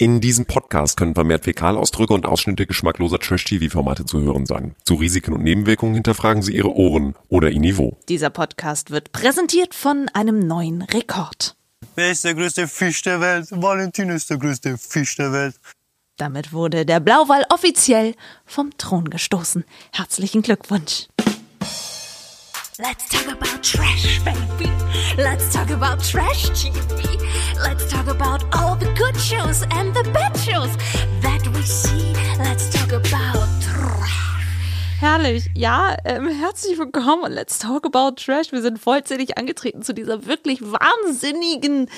In diesem Podcast können vermehrt Fäkalausdrücke und Ausschnitte geschmackloser Trash-TV-Formate zu hören sein. Zu Risiken und Nebenwirkungen hinterfragen Sie Ihre Ohren oder Ihr Niveau. Dieser Podcast wird präsentiert von einem neuen Rekord. Wer ist der größte Fisch der Welt? Valentin ist der größte Fisch der Welt. Damit wurde der Blauwal offiziell vom Thron gestoßen. Herzlichen Glückwunsch. Let's talk about trash, baby. Let's talk about trash TV. Let's talk about all the good shows and the bad shows that we see. Let's talk about trash. Herrlich. Ja, ähm, herzlich willkommen und Let's Talk About Trash. Wir sind vollzählig angetreten zu dieser wirklich wahnsinnigen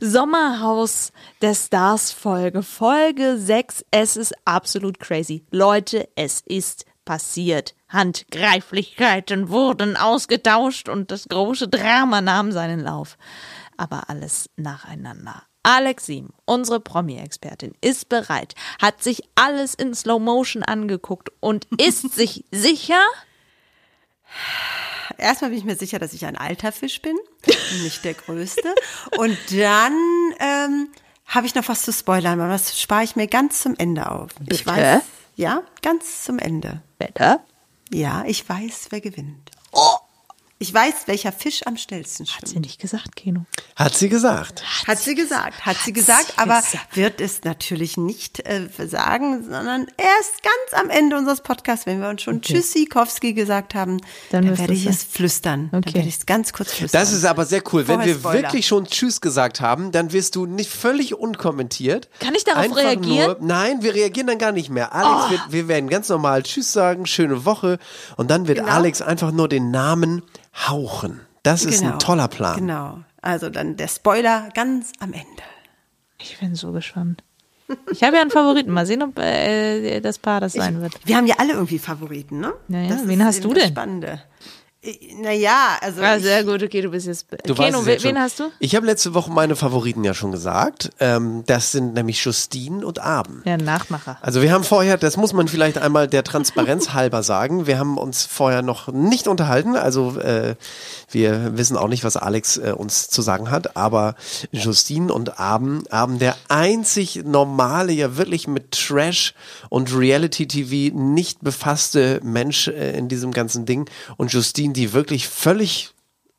Sommerhaus der Stars Folge. Folge 6. Es ist absolut crazy. Leute, es ist passiert. Handgreiflichkeiten wurden ausgetauscht und das große Drama nahm seinen Lauf. Aber alles nacheinander. Alex Siem, unsere Promi-Expertin, ist bereit, hat sich alles in Slow Motion angeguckt und ist sich sicher, Erstmal bin ich mir sicher, dass ich ein alter Fisch bin, nicht der größte. Und dann ähm, habe ich noch was zu spoilern, aber das spare ich mir ganz zum Ende auf. Ich Bitte? weiß, ja, ganz zum Ende. Bitte? Ja, ich weiß, wer gewinnt. Ich weiß, welcher Fisch am schnellsten Hat sie schwimmt. nicht gesagt, Keno. Hat sie gesagt. Hat sie gesagt, hat sie sie gesagt, aber gesagt. wird es natürlich nicht äh, sagen, sondern erst ganz am Ende unseres Podcasts, wenn wir uns schon Tschüssikowski gesagt haben, Dann dann, werde ich es flüstern. Dann Okay. werde ich es ganz kurz flüstern. Das ist aber sehr cool. Wenn Vorher wir Spoiler. wirklich schon Tschüss gesagt haben, dann wirst du nicht völlig unkommentiert. Kann ich darauf Einfach reagieren? Nur, nein, wir reagieren dann gar nicht mehr. Alex, wird, wir werden ganz normal Tschüss sagen, schöne Woche. Und dann wird Genau. Alex einfach nur den Namen hauchen. Das ist ein Genau, toller Plan. Genau. Also dann der Spoiler ganz am Ende. Ich bin so gespannt. Ich habe ja einen Favoriten. Mal sehen, ob äh, das Paar das sein wird. Wir haben ja alle irgendwie Favoriten, ne? Ja, ja. Das Wen ist hast du das denn? Spannende. Naja, also. Ah, ich- sehr gut, okay, du bist jetzt. Du Keno, weißt es we- jetzt schon. wen hast du? Ich habe letzte Woche meine Favoriten ja schon gesagt. Ähm, das sind nämlich Justine und Abend. Ja, Nachmacher. Also wir haben vorher, das muss man vielleicht einmal der Transparenz halber sagen, wir haben uns vorher noch nicht unterhalten, also äh, wir wissen auch nicht, was Alex äh, uns zu sagen hat, aber Justine und Abend, Abend der einzig normale, ja wirklich mit Trash und Reality-TV nicht befasste Mensch äh, in diesem ganzen Ding und Justine, die wirklich völlig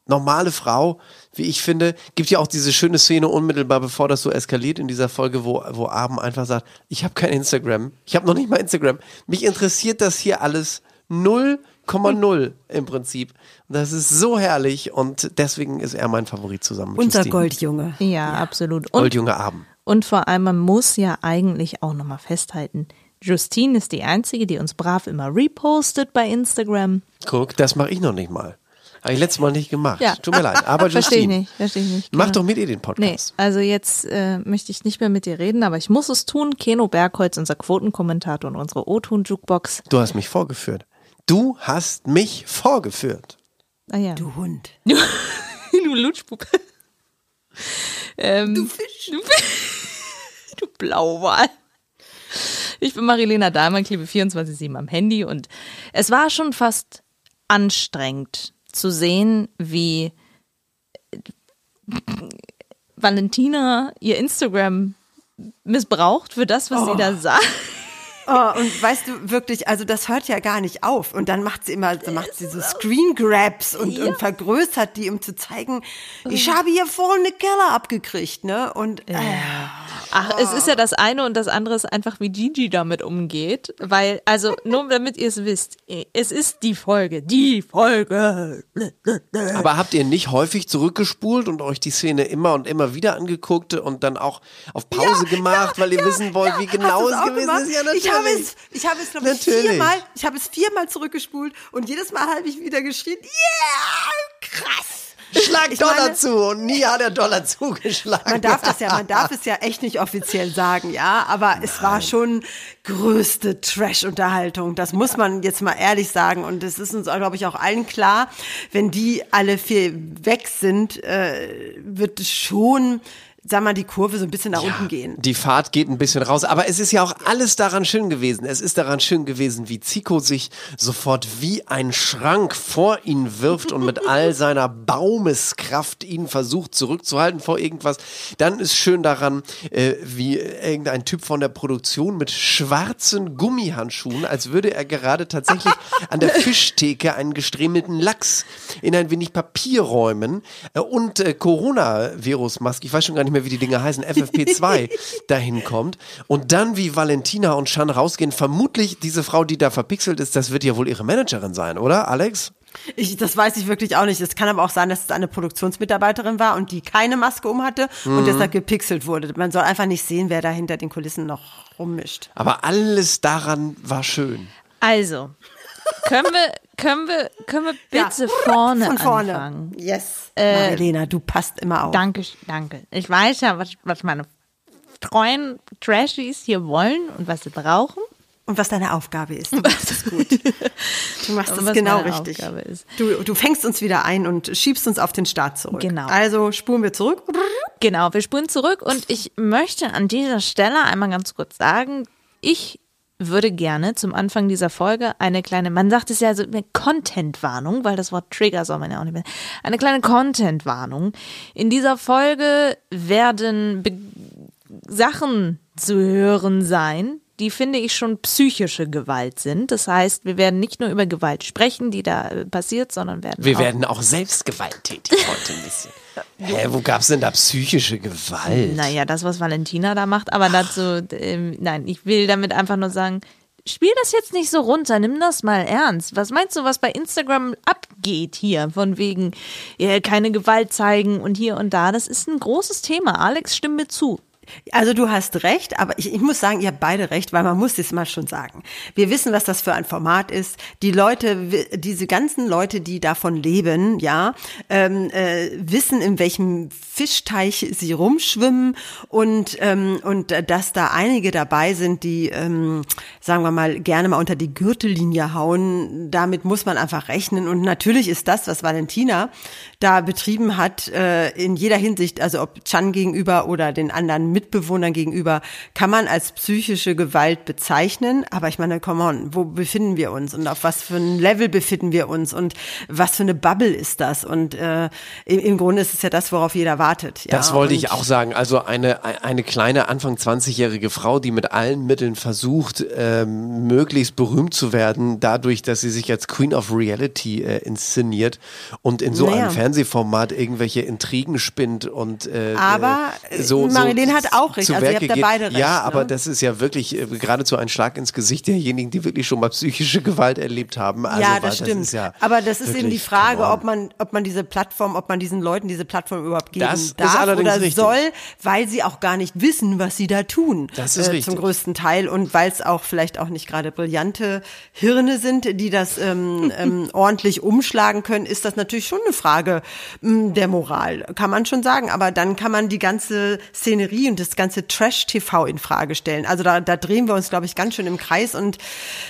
normale Frau, wie ich finde, gibt ja auch diese schöne Szene unmittelbar bevor das so eskaliert in dieser Folge, wo, wo Abend einfach sagt, ich habe kein Instagram, ich habe noch nicht mal Instagram. Mich interessiert das hier alles 0,0 im Prinzip. Das ist so herrlich und deswegen ist er mein Favorit zusammen mit unser Justine. Goldjunge. Ja, absolut. Und, Goldjunge Abend. und vor allem, man muss ja eigentlich auch nochmal festhalten, Justine ist die Einzige, die uns brav immer repostet bei Instagram. Guck, das mache ich noch nicht mal. Habe ich letztes Mal nicht gemacht. Ja. Tut mir leid. Aber Verstehe ich Justine, nicht, verstehe ich nicht. mach Genau. doch mit ihr den Nee, Podcast. also jetzt äh, möchte ich nicht mehr mit dir reden, aber ich muss es tun. Keno Bergholz, unser Quotenkommentator und unsere O-Ton-Jukebox. Du hast mich vorgeführt. Du hast mich vorgeführt. Ah ja. Du Hund. du Lutschbub. ähm, du Fisch. Du, Fisch. du Blauwal. Ich bin Marilena Dahlmann, klebe 24-7 am Handy und es war schon fast anstrengend zu sehen, wie Valentina ihr Instagram missbraucht für das, was sie da sagt. Oh, und weißt du, wirklich, also das hört ja gar nicht auf. Und dann macht sie immer, so macht sie so Screen Grabs und, und vergrößert die, um zu zeigen, ich habe hier voll eine Keller abgekriegt, ne? Und äh, Ach, es ist ja das eine und das andere ist einfach, wie Gigi damit umgeht. Weil, also, nur damit ihr es wisst, es ist die Folge, die Folge. Aber habt ihr nicht häufig zurückgespult und euch die Szene immer und immer wieder angeguckt und dann auch auf Pause gemacht, weil ihr wissen wollt, wie genau es gewesen gemacht? ist? Ja, natürlich. ich habe es, ich habe es, glaube ich, viermal, ich habe es viermal zurückgespult und jedes Mal habe ich wieder geschrien, yeah, krass. Schlag Ich Dollar meine- zu und nie hat der Dollar zugeschlagen. Man darf das ja, man darf es ja echt nicht offiziell sagen, ja, aber es war schon größte Trash-Unterhaltung. Das muss man jetzt mal ehrlich sagen und es ist uns, glaube ich, auch allen klar, wenn die alle vier weg sind, äh, wird es schon sag mal, die Kurve so ein bisschen nach unten gehen. Die Fahrt geht ein bisschen raus, aber es ist ja auch alles daran schön gewesen. Es ist daran schön gewesen, wie Zico sich sofort wie ein Schrank vor ihn wirft und mit all seiner Baumeskraft ihn versucht zurückzuhalten vor irgendwas. Dann ist schön daran, äh, wie irgendein Typ von der Produktion mit schwarzen Gummihandschuhen, als würde er gerade tatsächlich an der Fischtheke einen gestremelten Lachs in ein wenig Papier räumen äh, und äh, Coronavirus-Maske, ich weiß schon gar nicht mehr, wie die Dinge heißen, FFP2 dahin kommt. Und dann, wie Valentina und Chan rausgehen, vermutlich diese Frau, die da verpixelt ist, das wird ja wohl ihre Managerin sein, oder, Alex? Ich, das weiß ich wirklich auch nicht. Es kann aber auch sein, dass es eine Produktionsmitarbeiterin war und die keine Maske um hatte und deshalb gepixelt wurde. Man soll einfach nicht sehen, wer da hinter den Kulissen noch rummischt. Aber alles daran war schön. Also, können wir, können wir, können wir bitte vorne, Von vorne. anfangen? Yes. Äh, du passt immer auf. Danke, danke. Ich weiß ja, was, was meine treuen Trashies hier wollen und was sie brauchen. Und was deine Aufgabe ist. Das ist gut. Du machst das was genau richtig. Aufgabe ist. Du, du fängst uns wieder ein und schiebst uns auf den Start zurück. Genau. Also spulen wir zurück. Genau, wir spulen zurück und ich möchte an dieser Stelle einmal ganz kurz sagen, ich würde gerne zum Anfang dieser Folge eine kleine, man sagt es ja so, eine Content-Warnung, weil das Wort Trigger soll man ja auch nicht mehr, eine kleine Content-Warnung. In dieser Folge werden Be Sachen zu hören sein, die finde ich schon psychische Gewalt sind. Das heißt, wir werden nicht nur über Gewalt sprechen, die da äh, passiert, sondern werden Wir auch werden auch selbst gewalttätig heute ein bisschen. Hä, wo gab's denn da psychische Gewalt? Naja, das, was Valentina da macht, aber dazu, ähm, nein, ich will damit einfach nur sagen, spiel das jetzt nicht so runter, nimm das mal ernst. Was meinst du, was bei Instagram abgeht hier, von wegen ja, keine Gewalt zeigen und hier und da? Das ist ein großes Thema. Alex, stimm mir zu. Also du hast recht, aber ich, ich muss sagen, ihr habt beide recht, weil man muss es mal schon sagen. Wir wissen, was das für ein Format ist. Die Leute, diese ganzen Leute, die davon leben, ja, ähm, äh, wissen, in welchem Fischteich sie rumschwimmen und ähm, und äh, dass da einige dabei sind, die, ähm, sagen wir mal, gerne mal unter die Gürtellinie hauen. Damit muss man einfach rechnen. Und natürlich ist das, was Valentina da betrieben hat, äh, in jeder Hinsicht, also ob Chan gegenüber oder den anderen Mitbewohnern gegenüber, kann man als psychische Gewalt bezeichnen. Aber ich meine, come on, wo befinden wir uns und auf was für ein Level befinden wir uns und was für eine Bubble ist das? Und äh, im, im Grunde ist es ja das, worauf jeder wartet. Ja, Das wollte und ich auch sagen. Also eine, eine kleine Anfang 20-jährige Frau, die mit allen Mitteln versucht, ähm, möglichst berühmt zu werden, dadurch, dass sie sich als Queen of Reality äh, inszeniert und in so Naja. einem Fernsehformat irgendwelche Intrigen spinnt und äh, Aber, äh, so, Marilene hat auch recht. Also ihr habt da beide recht, Ja, ne? aber das ist ja wirklich äh, geradezu ein Schlag ins Gesicht derjenigen, die wirklich schon mal psychische Gewalt erlebt haben. Also, ja, das stimmt. ist ja Aber das ist eben die wirklich, Frage, ob man, ob man diese Plattform, ob man diesen Leuten diese Plattform überhaupt geben Das darf oder richtig. soll, weil sie auch gar nicht wissen, was sie da tun. Das ist äh, richtig. Zum größten Teil und weil es auch vielleicht auch nicht gerade brillante Hirne sind, die das ähm, ähm, ordentlich umschlagen können, ist das natürlich schon eine Frage mh, der Moral, kann man schon sagen. Aber dann kann man die ganze Szenerie und das ganze Trash-TV in Frage stellen. Also da, da drehen wir uns, glaube ich, ganz schön im Kreis und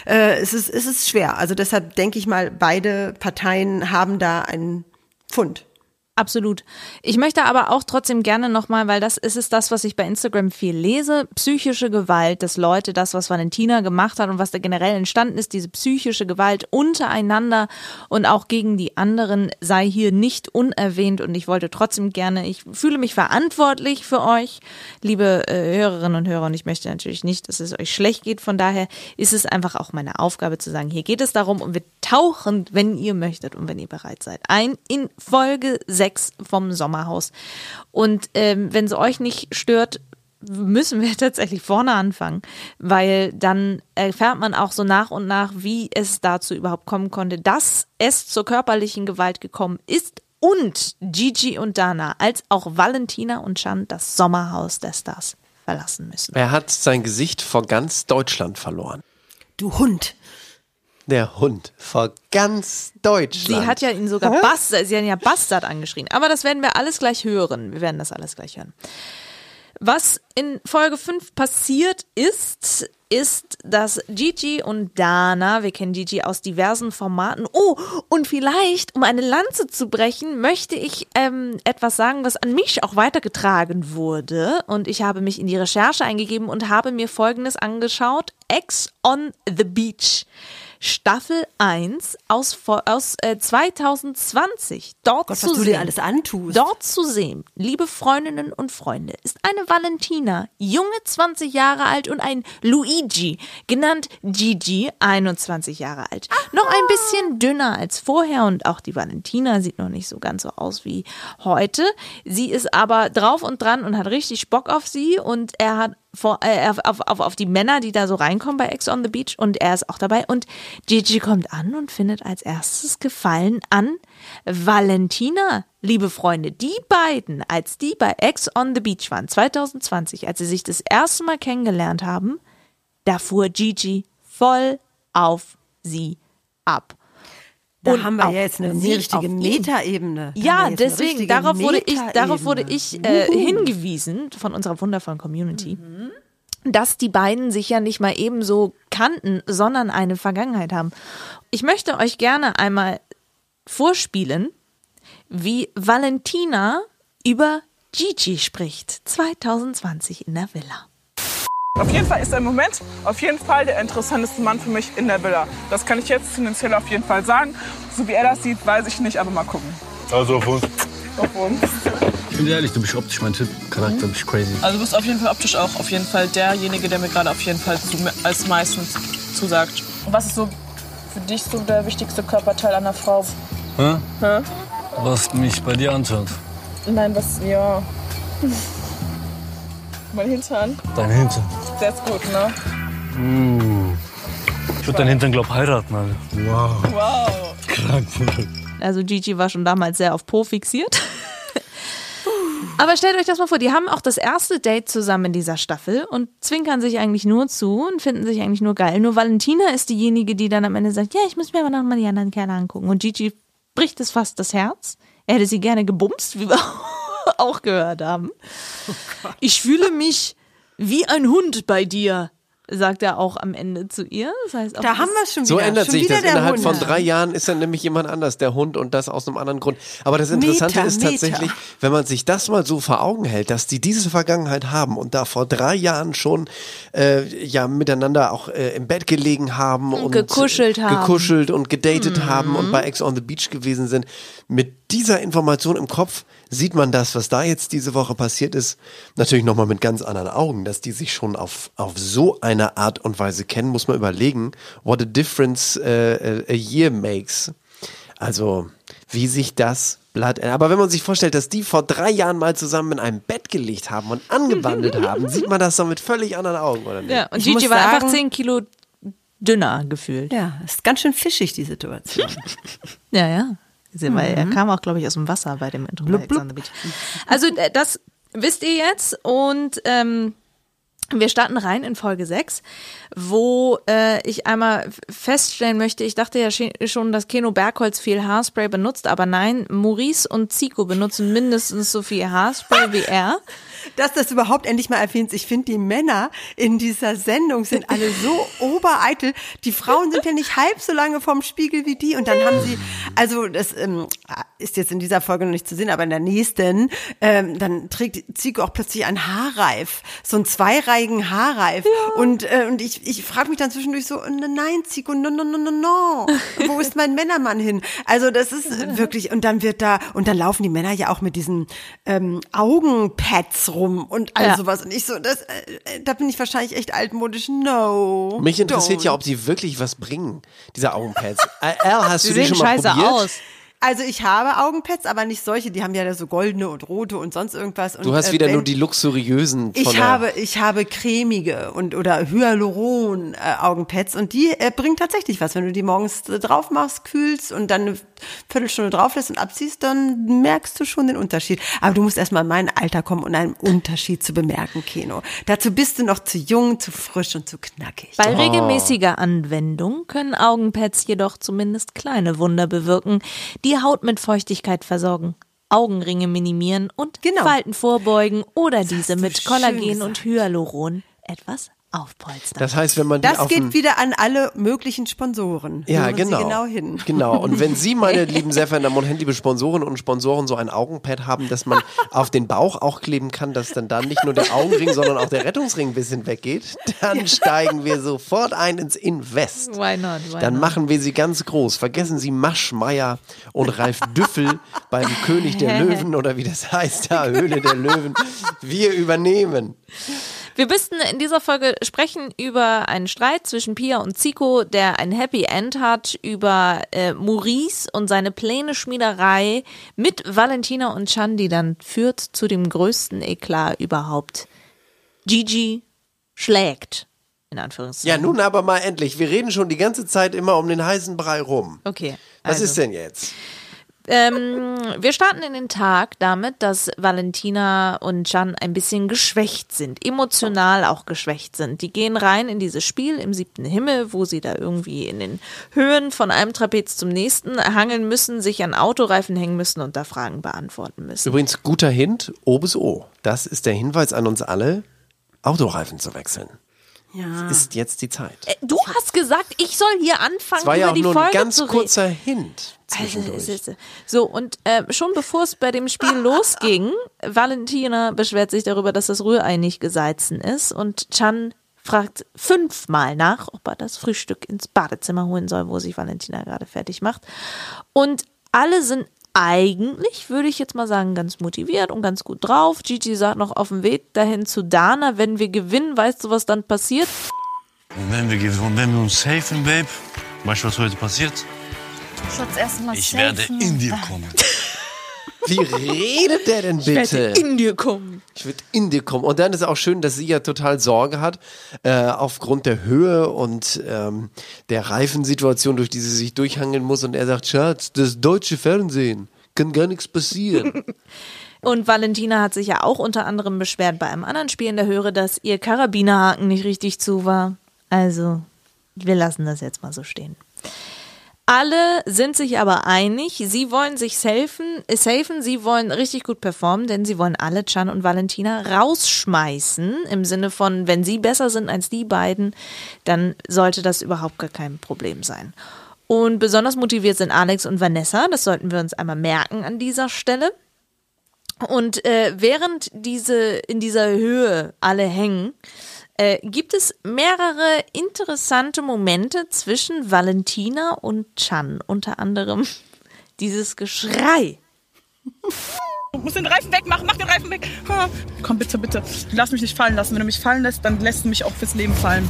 äh, es, ist, es ist schwer. Also deshalb denke ich mal, beide Parteien haben da einen Fund. Absolut. Ich möchte aber auch trotzdem gerne nochmal, weil das ist es das, was ich bei Instagram viel lese, psychische Gewalt, dass Leute das, was Valentina gemacht hat und was da generell entstanden ist, diese psychische Gewalt untereinander und auch gegen die anderen sei hier nicht unerwähnt und ich wollte trotzdem gerne, ich fühle mich verantwortlich für euch, liebe äh, Hörerinnen und Hörer und ich möchte natürlich nicht, dass es euch schlecht geht, von daher ist es einfach auch meine Aufgabe zu sagen, hier geht es darum und wir tauchen, wenn ihr möchtet und wenn ihr bereit seid, ein in Folge 6 vom Sommerhaus. Und ähm, wenn es euch nicht stört, müssen wir tatsächlich vorne anfangen, weil dann erfährt man auch so nach und nach, wie es dazu überhaupt kommen konnte, dass es zur körperlichen Gewalt gekommen ist und Gigi und Dana als auch Valentina und Chan das Sommerhaus der Stars verlassen müssen. Er hat sein Gesicht vor ganz Deutschland verloren. Du Hund. Der Hund vor ganz Deutschland. Sie hat ja ihn sogar Bastard, sie hat ihn ja Bastard angeschrien. Aber das werden wir alles gleich hören. Wir werden das alles gleich hören. Was in Folge 5 passiert ist, ist, dass Gigi und Dana, wir kennen Gigi aus diversen Formaten. Oh, und vielleicht, um eine Lanze zu brechen, möchte ich ähm, etwas sagen, was an mich auch weitergetragen wurde. Und ich habe mich in die Recherche eingegeben und habe mir Folgendes angeschaut. Ex on the Beach. Staffel 1 aus, aus äh, 2020. Dort Gott, zu was du sehen. dir alles antust. Dort zu sehen, liebe Freundinnen und Freunde, ist eine Valentina, junge 20 Jahre alt und ein Luigi, genannt Gigi, 21 Jahre alt. Noch ein bisschen dünner als vorher und auch die Valentina sieht noch nicht so ganz so aus wie heute. Sie ist aber drauf und dran und hat richtig Bock auf sie und er hat vor, äh, auf, auf, auf die Männer, die da so reinkommen bei Ex on the Beach und er ist auch dabei und Gigi kommt an und findet als erstes Gefallen an Valentina, liebe Freunde, die beiden, als die bei Ex on the Beach waren, 2020, als sie sich das erste Mal kennengelernt haben, da fuhr Gigi voll auf sie ab. Da Und haben wir ja jetzt eine sie richtige. Metaebene. Ja, eine deswegen, darauf wurde ich, darauf wurde ich äh, hingewiesen von unserer wundervollen Community, dass die beiden sich ja nicht mal ebenso kannten, sondern eine Vergangenheit haben. Ich möchte euch gerne einmal vorspielen, wie Valentina über Gigi spricht, 2020 in der Villa. Auf jeden Fall ist er im Moment auf jeden Fall der interessanteste Mann für mich in der Villa. Das kann ich jetzt tendenziell auf jeden Fall sagen. So wie er das sieht, weiß ich nicht, aber mal gucken. Also auf uns. Auf uns. Ich bin ehrlich, du bist optisch mein Typ. Charakter, bist crazy. Also du bist auf jeden Fall optisch auch auf jeden Fall derjenige, der mir gerade auf jeden Fall zu, als meistens zusagt. Was ist so für dich so der wichtigste Körperteil einer Frau? Hä? Hä? Was mich bei dir anschaut. Nein, was, ja. mein Hintern, Dein Hintern. Der ist gut, ne? Uh. Ich würde deinen Hintern, glaub, heiraten, Alter. Wow. Wow. Krank. Also Gigi war schon damals sehr auf Po fixiert. Aber stellt euch das mal vor, die haben auch das erste Date zusammen in dieser Staffel und zwinkern sich eigentlich nur zu und finden sich eigentlich nur geil. Nur Valentina ist diejenige, die dann am Ende sagt, ja, ich muss mir aber noch mal die anderen Kerle angucken. Und Gigi bricht es fast das Herz. Er hätte sie gerne gebumst, wie wir auch gehört haben. ich fühle mich wie ein Hund bei dir, sagt er auch am Ende zu ihr. Das heißt, auch Da haben wir es schon wieder. So ändert schon sich wieder das. Innerhalb Hund. von drei Jahren ist dann nämlich jemand anders, der Hund, und das aus einem anderen Grund. Aber das Interessante Meta, ist tatsächlich, wenn man sich das mal so vor Augen hält, dass die diese Vergangenheit haben und da vor drei Jahren schon äh, ja miteinander auch äh, im Bett gelegen haben und gekuschelt haben. gekuschelt und gedatet haben Mhm. und bei Ex on the Beach gewesen sind. Mit dieser Information im Kopf sieht man das, was da jetzt diese Woche passiert ist, natürlich nochmal mit ganz anderen Augen, dass die sich schon auf, auf so eine Art und Weise kennen, muss man überlegen, what a difference äh, a year makes. Also, wie sich das Blatt, aber wenn man sich vorstellt, dass die vor drei Jahren mal zusammen in einem Bett gelegt haben und angewandelt haben, sieht man das doch mit völlig anderen Augen, oder nicht? Ja, und Ich Gigi war einfach sagen- 10 Kilo dünner gefühlt. Ja, ist ganz schön fischig, die Situation. Ja, ja. Weil Mhm. er kam auch, glaube ich, aus dem Wasser bei dem Intro. the Beach. Also äh, das wisst ihr jetzt und ähm, wir starten rein in Folge 6, wo äh, ich einmal feststellen möchte, ich dachte ja schon, dass Keno Bergholz viel Haarspray benutzt, aber nein, Maurice und Zico benutzen mindestens so viel Haarspray wie er. Dass das überhaupt endlich mal erwähnt. Ich finde, die Männer in dieser Sendung sind alle so obereitel. Die Frauen sind ja nicht halb so lange vorm Spiegel wie die. Und dann haben sie, also das ähm, ist jetzt in dieser Folge noch nicht zu sehen, aber in der nächsten, ähm, dann trägt Zico auch plötzlich einen Haarreif, so einen zweireihigen Haarreif. Und, äh, und ich, ich frage mich dann zwischendurch so, nein, Zico, no, no, no, no, no. Wo ist mein Männermann hin? Also das ist wirklich, und dann wird da, und dann laufen die Männer ja auch mit diesen ähm, Augenpads rum und all Ja. sowas. Und ich so, das, äh, da bin ich wahrscheinlich echt altmodisch. No. Mich interessiert don't. ja, ob die wirklich was bringen, diese Augenpads. Äh, Al, hast Sie du die sehen schon mal scheiße probiert? aus. Also ich habe Augenpads, aber nicht solche. Die haben ja so goldene und rote und sonst irgendwas. Und, Du hast äh, wieder wenn- nur die luxuriösen von Ich habe, ich habe cremige und oder Hyaluron äh, Augenpads und die äh, bringen tatsächlich was. Wenn du die morgens äh, drauf machst, kühlst und dann eine Viertelstunde drauf lässt und abziehst, dann merkst du schon den Unterschied. Aber du musst erstmal in mein Alter kommen, um einen Unterschied zu bemerken, Keno. Dazu bist du noch zu jung, zu frisch und zu knackig. Bei regelmäßiger Anwendung können Augenpads jedoch zumindest kleine Wunder bewirken, die Haut mit Feuchtigkeit versorgen, Augenringe minimieren und Genau. Falten vorbeugen oder diese du mit Kollagen und Hyaluron etwas aufpolstern. Das heißt, wenn man die Das geht wieder an alle möglichen Sponsoren. Ja, Hören genau. Sie genau hin. Genau. Und wenn Sie, meine lieben sehr verehrten Damen und Herren, liebe Sponsoren und Sponsoren, so ein Augenpad haben, dass man auf den Bauch auch kleben kann, dass dann da nicht nur der Augenring, sondern auch der Rettungsring ein bisschen weggeht, dann steigen wir sofort ein ins Invest. Why not? Why Dann machen wir sie ganz groß. Vergessen Sie Maschmeyer und Ralf Düffel beim König der Löwen oder wie das heißt, da Höhle der Löwen. Wir übernehmen. Wir müssten in dieser Folge sprechen über einen Streit zwischen Pia und Zico, der ein Happy End hat, über äh, Maurice und seine Pläne-Schmiederei mit Valentina und Chan, die dann führt zu dem größten Eklat überhaupt. Gigi schlägt, in Anführungszeichen. Ja, nun aber mal endlich. Wir reden schon die ganze Zeit immer um den heißen Brei rum. Okay. Was also. ist denn jetzt? Ähm, wir starten in den Tag damit, dass Valentina und Can ein bisschen geschwächt sind, emotional auch geschwächt sind. Die gehen rein in dieses Spiel im siebten Himmel, wo sie da irgendwie in den Höhen von einem Trapez zum nächsten hangeln müssen, sich an Autoreifen hängen müssen und da Fragen beantworten müssen. Übrigens, guter Hint, O bis O. Das ist der Hinweis an uns alle, Autoreifen zu wechseln. Ja. Ist jetzt die Zeit. Äh, Du hast gesagt, ich soll hier anfangen, Es war über ja auch die nur Folge ein ganz zu reden. kurzer Hint Also, zwischendurch. es ist- So, und äh, schon bevor es bei dem Spiel losging, Valentina beschwert sich darüber, dass das Rührei nicht gesalzen ist und Chan fragt fünfmal nach, ob er das Frühstück ins Badezimmer holen soll, wo sich Valentina gerade fertig macht. Und alle sind eigentlich, würde ich jetzt mal sagen, ganz motiviert und ganz gut drauf. Gigi sagt noch auf dem Weg dahin zu Dana, wenn wir gewinnen, weißt du, was dann passiert? Und wenn wir, gewinnen- wenn wir uns safen, Babe, weißt du, was heute passiert? Erstmal Ich werde in dir kommen. Wie redet der denn bitte? In dir kommen. Ich würde in dir kommen. Und dann ist auch schön, dass sie ja total Sorge hat, äh, aufgrund der Höhe und ähm, der Reifensituation, durch die sie sich durchhangeln muss. Und er sagt, Schatz, das deutsche Fernsehen, kann gar nichts passieren. Und Valentina hat sich ja auch unter anderem beschwert bei einem anderen Spiel in der Höre, dass ihr Karabinerhaken nicht richtig zu war. Also, wir lassen das jetzt mal so stehen. Alle sind sich aber einig, sie wollen sich äh, safen, sie wollen richtig gut performen, denn sie wollen alle Chan und Valentina rausschmeißen. Im Sinne von, wenn sie besser sind als die beiden, dann sollte das überhaupt gar kein Problem sein. Und besonders motiviert sind Alex und Vanessa, das sollten wir uns einmal merken an dieser Stelle. Und äh, während diese in dieser Höhe alle hängen, äh, gibt es mehrere interessante Momente zwischen Valentina und Chan. Unter anderem dieses Geschrei. Du musst den Reifen wegmachen, mach den Reifen weg. Ah, Komm bitte, bitte. Lass mich nicht fallen lassen. Wenn du mich fallen lässt, dann lässt du mich auch fürs Leben fallen.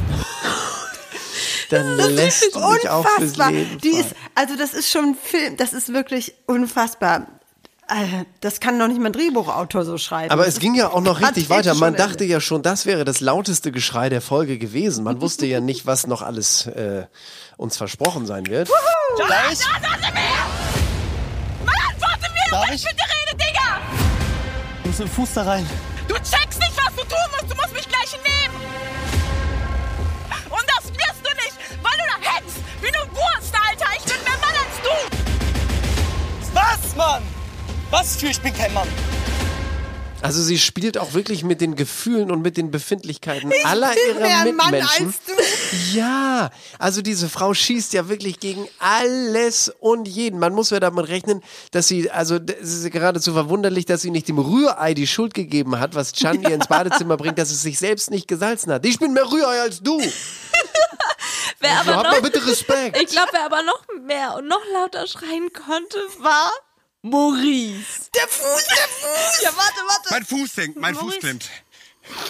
Dann lässt du mich auch fürs. Leben Die fallen. ist, also das ist schon ein Film, das ist wirklich unfassbar. Äh, Das kann noch nicht mal ein Drehbuchautor so schreiben. Aber es ging ja auch noch richtig weiter. Man dachte ja schon, das wäre das lauteste Geschrei der Folge gewesen. Man wusste ja nicht, was noch alles äh, uns versprochen sein wird. Darf ich? Mann, antworte mir, Darf was ich? ich mit rede, Digga! Du musst den Fuß da rein. Du checkst nicht, was du tun musst. Du musst mich gleich nehmen. Und das wirst du nicht, weil du da hetzt wie eine Wurst, Alter. Ich bin mehr Mann als du. Was, Mann? Was für? Ich bin kein Mann. Also sie spielt auch wirklich mit den Gefühlen und mit den Befindlichkeiten aller ihrer mehr Mann Mitmenschen. als du. Ja, also diese Frau schießt ja wirklich gegen alles und jeden. Man muss ja damit rechnen, dass sie, also es ist geradezu verwunderlich, dass sie nicht dem Rührei die Schuld gegeben hat, was Chan ihr ins Badezimmer bringt, dass es sich selbst nicht gesalzen hat. Ich bin mehr Rührei als du. Wer Also, aber hab noch, mal bitte Respekt. ich glaube, wer aber noch mehr und noch lauter schreien konnte, war Maurice. Der Fuß, der Fuß. Ja, warte, warte. Mein Fuß hängt, mein Fuß Maurice. klemmt.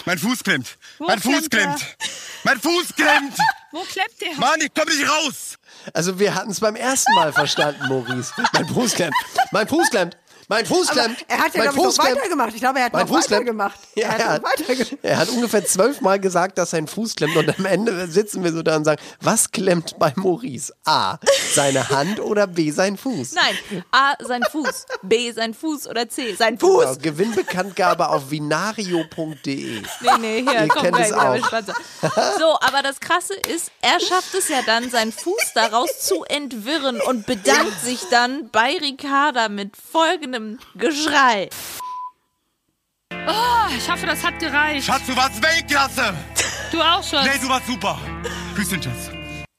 Mein Fuß klemmt. Mein klemmt Fuß klemmt. Mein Fuß klemmt. Wo klemmt der? Mann, ich komme nicht raus. Also wir hatten es beim ersten Mal verstanden, Maurice. Mein Fuß klemmt. Mein Fuß klemmt. Mein Fuß Aber klemmt. er hat ja, mein glaube ich, Fuß noch klemmt. weitergemacht. Ich glaube, er hat Mein noch Fuß weitergemacht. Ja, er hat er, weitergemacht. er hat ungefähr zwölfmal gesagt, dass sein Fuß klemmt und am Ende sitzen wir so da und sagen, was klemmt bei Maurice? A, seine Hand oder B, sein Fuß? Nein, A, sein Fuß, B, sein Fuß oder C, sein Fuß. Genau, Gewinnbekanntgabe auf vinario.de. Nee, nee, hier, Ihr komm kennt es auch. So, aber das Krasse ist, er schafft es ja dann, seinen Fuß daraus zu entwirren und bedankt sich dann bei Ricarda mit folgendem Geschrei. Ich hoffe, das hat gereicht. Schatz, du warst Weltklasse. Du auch schon. Nee, du warst super. Küsschen, Schatz.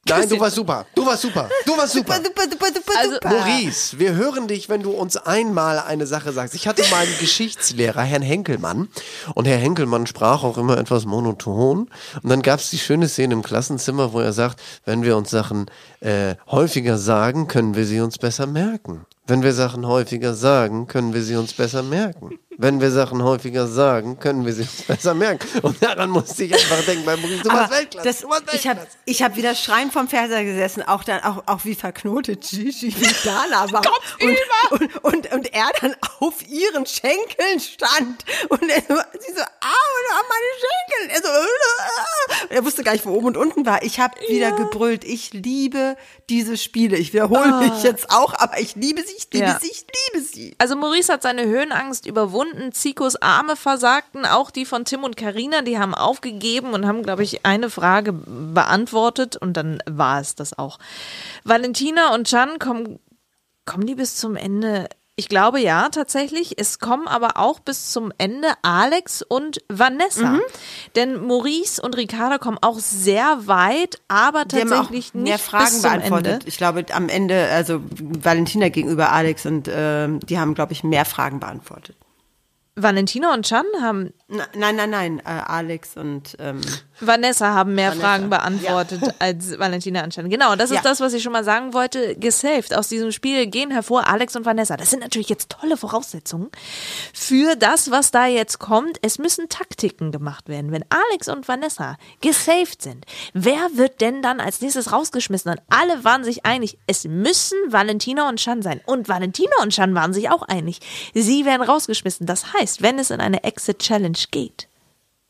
Nein, du warst super. Du warst super. Du warst super. Super, super, super, Also- super. Maurice, wir hören dich, wenn du uns einmal eine Sache sagst. Ich hatte mal einen Geschichtslehrer, Herrn Henkelmann. Und Herr Henkelmann sprach auch immer etwas monoton. Und dann gab es die schöne Szene im Klassenzimmer, wo er sagt, wenn wir uns Sachen äh, häufiger sagen, können wir sie uns besser merken. Wenn wir Sachen häufiger sagen, können wir sie uns besser merken. Wenn wir Sachen häufiger sagen, können wir sie uns besser merken. Und daran musste ich einfach denken, bei Maurice, du warst Aber Weltklasse. das, du warst ich habe Weltklasse. ich hab wieder schreien vom Fernseher gesessen, auch dann auch, auch wie verknotet Gigi wie Dana war. und, und, und, und er dann auf ihren Schenkeln stand. Und er so, sie so, ah, meine Schenkel. Er so, äh. er wusste gar nicht, wo oben und unten war. Ich habe wieder gebrüllt. Ich liebe diese Spiele. Ich wiederhole mich jetzt auch, aber ich liebe sie, ich liebe Ja. sie, ich liebe sie. Also Maurice hat seine Höhenangst überwunden. Zikos Arme versagten, auch die von Tim und Karina, die haben aufgegeben und haben, glaube ich, eine Frage beantwortet und dann war es das auch. Valentina und Can kommen, kommen die bis zum Ende? Ich glaube ja, tatsächlich. Es kommen aber auch bis zum Ende Alex und Vanessa. Denn Maurice und Ricarda kommen auch sehr weit, aber Die haben auch tatsächlich mehr nicht Fragen bis zum beantwortet. Ende. Ich glaube, am Ende, also Valentina gegenüber Alex und ähm, die haben, glaube ich, mehr Fragen beantwortet. Valentina und Can haben nein, nein, nein, äh, Alex und ähm, Vanessa haben mehr Vanessa. Fragen beantwortet als Valentina anscheinend. Genau, das ist Ja. das, was ich schon mal sagen wollte. Gesaved. Aus diesem Spiel gehen hervor Alex und Vanessa. Das sind natürlich jetzt tolle Voraussetzungen für das, was da jetzt kommt. Es müssen Taktiken gemacht werden. Wenn Alex und Vanessa gesaved sind, wer wird denn dann als nächstes rausgeschmissen? Und alle waren sich einig, es müssen Valentina und Chan sein. Und Valentina und Chan waren sich auch einig. Sie werden rausgeschmissen. Das heißt, wenn es in eine Exit Challenge geht,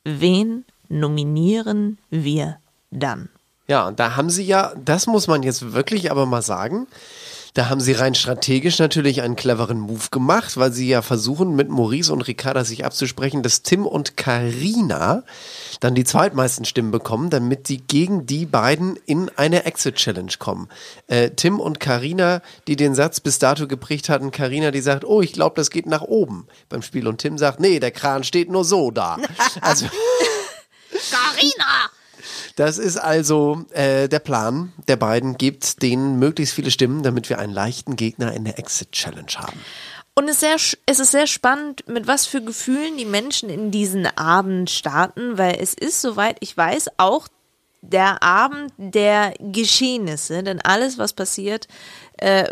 wen nominieren wir dann? Ja, und da haben sie ja, das muss man jetzt wirklich aber mal sagen, da haben sie rein strategisch natürlich einen cleveren Move gemacht, weil sie ja versuchen, mit Maurice und Ricarda sich abzusprechen, dass Tim und Karina dann die zweitmeisten Stimmen bekommen, damit sie gegen die beiden in eine Exit-Challenge kommen. Äh, Tim und Karina, die den Satz bis dato geprägt hatten, Karina, die sagt, oh, ich glaube, das geht nach oben beim Spiel. Und Tim sagt, nee, der Kran steht nur so da. Also Carina! Das ist also äh, der Plan der beiden, gibt denen möglichst viele Stimmen, damit wir einen leichten Gegner in der Exit-Challenge haben. Und es ist, sehr, es ist sehr spannend, mit was für Gefühlen die Menschen in diesen Abend starten, weil es ist, soweit ich weiß, auch der Abend der Geschehnisse. Denn alles, was passiert, äh,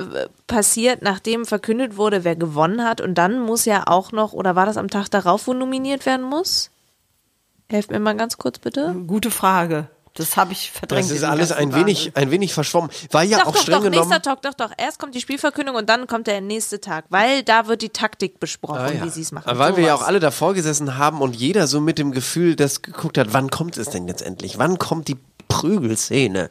passiert, nachdem verkündet wurde, wer gewonnen hat. Und dann muss ja auch noch, oder war das am Tag darauf, wo nominiert werden muss? Helft mir mal ganz kurz bitte. gute Frage. Das habe ich verdrängt. Das ist alles ein wenig, ein wenig verschwommen. War ja doch, auch doch, streng doch, genommen. nächster Talk, doch, doch. Erst kommt die Spielverkündung und dann kommt der nächste Tag, weil da wird die Taktik besprochen, Ah, ja. wie sie es machen. Weil wir ja auch alle davor gesessen haben und jeder so mit dem Gefühl, das geguckt hat, wann kommt es denn jetzt endlich? Wann kommt die Prügelszene?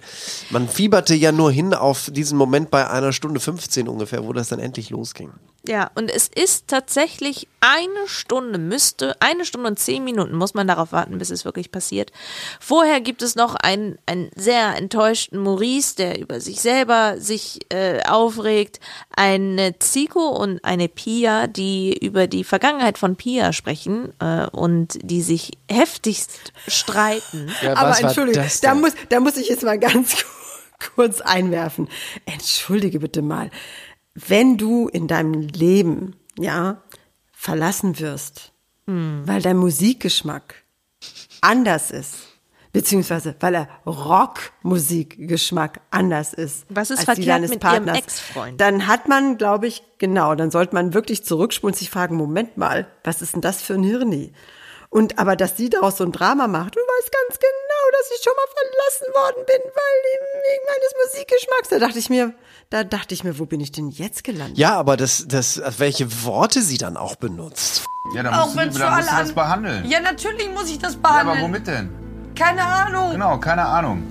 Man fieberte ja nur hin auf diesen Moment bei einer Stunde 15 ungefähr, wo das dann endlich losging. Ja, und es ist tatsächlich eine Stunde, müsste, eine Stunde und zehn Minuten muss man darauf warten, bis es wirklich passiert. Vorher gibt es noch einen, einen sehr enttäuschten Maurice, der über sich selber sich äh, aufregt, eine Zico und eine Pia, die über die Vergangenheit von Pia sprechen äh, und die sich heftigst streiten. Ja, Aber Entschuldigung, das da muss, da muss ich jetzt mal ganz kurz einwerfen. Entschuldige bitte mal. Wenn du in deinem Leben, ja, verlassen wirst, weil dein Musikgeschmack anders ist, beziehungsweise weil er Rockmusikgeschmack anders ist. Was ist als die deines mit ihrem Partners, Ex-Freund? Dann hat man, glaube ich, genau, dann sollte man wirklich zurückspulen und sich fragen, Moment mal, was ist denn das für ein Hirni? Und aber, dass sie daraus so ein Drama macht, du weißt ganz genau, dass ich schon mal verlassen worden bin, weil wegen meines Musikgeschmacks. Da dachte ich mir, da dachte ich mir, wo bin ich denn jetzt gelandet? Ja, aber das, das, welche Worte sie dann auch benutzt. Ja, dann Auch musst, du, wenn dann musst du das an- behandeln. Ja, natürlich muss ich das Ja, behandeln. aber womit denn? Keine Ahnung. Genau, keine Ahnung.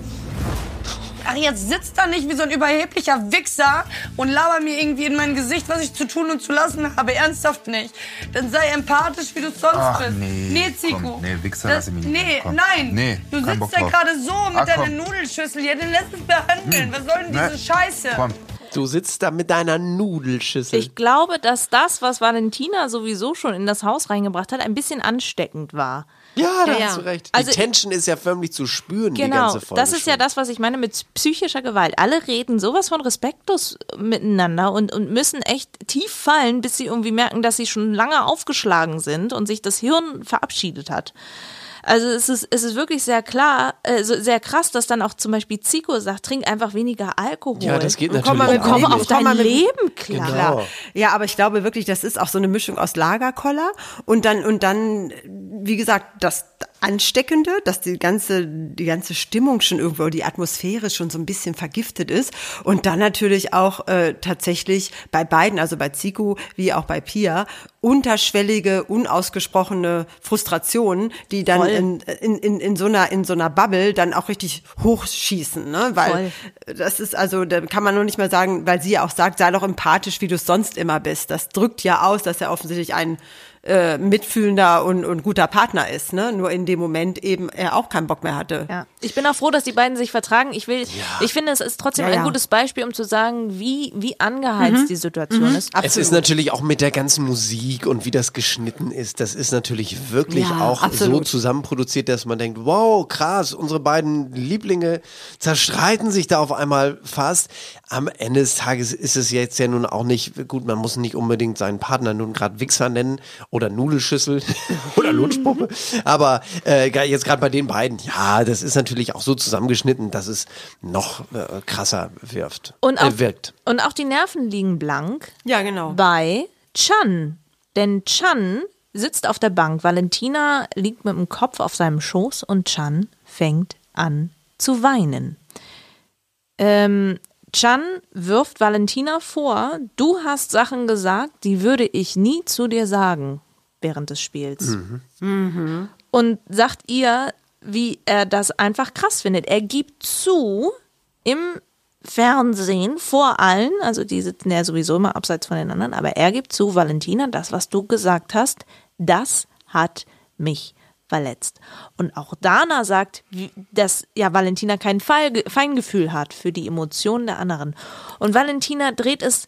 Ach, jetzt sitzt da nicht wie so ein überheblicher Wichser und laber mir irgendwie in mein Gesicht, was ich zu tun und zu lassen habe. Ernsthaft nicht. Dann sei empathisch, wie du sonst Ach, bist. nee, Nee, Zico. komm, nee, Wichser Das- lass ich mich nicht Nee, komm. nein. Nee, du kein Bock sitzt da gerade so mit Ach, deiner komm. Nudelschüssel. Ja, dann lass es behandeln. Was soll denn diese Ne? Scheiße? Komm. Du sitzt da mit deiner Nudelschüssel. Ich glaube, dass das, was Valentina sowieso schon in das Haus reingebracht hat, ein bisschen ansteckend war. Ja, da Ja, ja. hast du recht. Also- die Tension ist ja förmlich zu spüren, die Genau, ganze Folge das ist ja schon. das, was ich meine mit psychischer Gewalt. Alle reden sowas von respektlos miteinander und, und müssen echt tief fallen, bis sie irgendwie merken, dass sie schon lange aufgeschlagen sind und sich das Hirn verabschiedet hat. Also es ist, es ist wirklich sehr klar, äh, so sehr krass, dass dann auch zum Beispiel Zico sagt, trink einfach weniger Alkohol. Ja, das geht Und komm natürlich mal mit auch Komm auf komm dein mit- Leben klar. Genau. Ja, aber ich glaube wirklich, das ist auch so eine Mischung aus Lagerkoller und dann und dann, wie gesagt, das Ansteckende, dass die ganze die ganze Stimmung schon irgendwo, die Atmosphäre schon so ein bisschen vergiftet ist und dann natürlich auch äh, tatsächlich bei beiden, also bei Zico wie auch bei Pia, unterschwellige, unausgesprochene Frustrationen, die dann Voll. in, in, in, in so einer in so einer Bubble dann auch richtig hochschießen, ne? Weil das ist also, da kann man nur nicht mehr sagen, weil sie ja auch sagt, sei doch empathisch, wie du es sonst immer bist. Das drückt ja aus, dass er offensichtlich ein äh, mitfühlender und, und guter Partner ist, ne? Nur in dem Moment eben er auch keinen Bock mehr hatte. Ja. Ich bin auch froh, dass die beiden sich vertragen. Ich will, ich finde, es ist trotzdem Ja, ja. ein gutes Beispiel, um zu sagen, wie, wie angeheizt die Situation ist. Es ist natürlich auch mit der ganzen Musik und wie das geschnitten ist, das ist natürlich wirklich Ja, auch so absolut. zusammenproduziert, dass man denkt, wow, krass, unsere beiden Lieblinge zerstreiten sich da auf einmal fast. Am Ende des Tages ist es jetzt ja nun auch nicht, gut, man muss nicht unbedingt seinen Partner nun gerade Wichser nennen oder Nudelschüssel oder Lutschpuppe, aber äh, jetzt gerade bei den beiden, ja, das ist natürlich auch so zusammengeschnitten, dass es noch äh, krasser wirft, Und auch, äh, wirkt. und auch die Nerven liegen blank Ja, genau. bei Chan. Denn Chan sitzt auf der Bank. Valentina liegt mit dem Kopf auf seinem Schoß und Chan fängt an zu weinen. Ähm, Chan wirft Valentina vor, du hast Sachen gesagt, die würde ich nie zu dir sagen während des Spiels. Und sagt ihr, wie er das einfach krass findet. Er gibt zu, im Fernsehen vor allen, also die sitzen ja sowieso immer abseits von den anderen, aber er gibt zu, Valentina, das, was du gesagt hast, das hat mich verletzt. Und auch Dana sagt, dass ja Valentina kein Feingefühl hat für die Emotionen der anderen. Und Valentina dreht es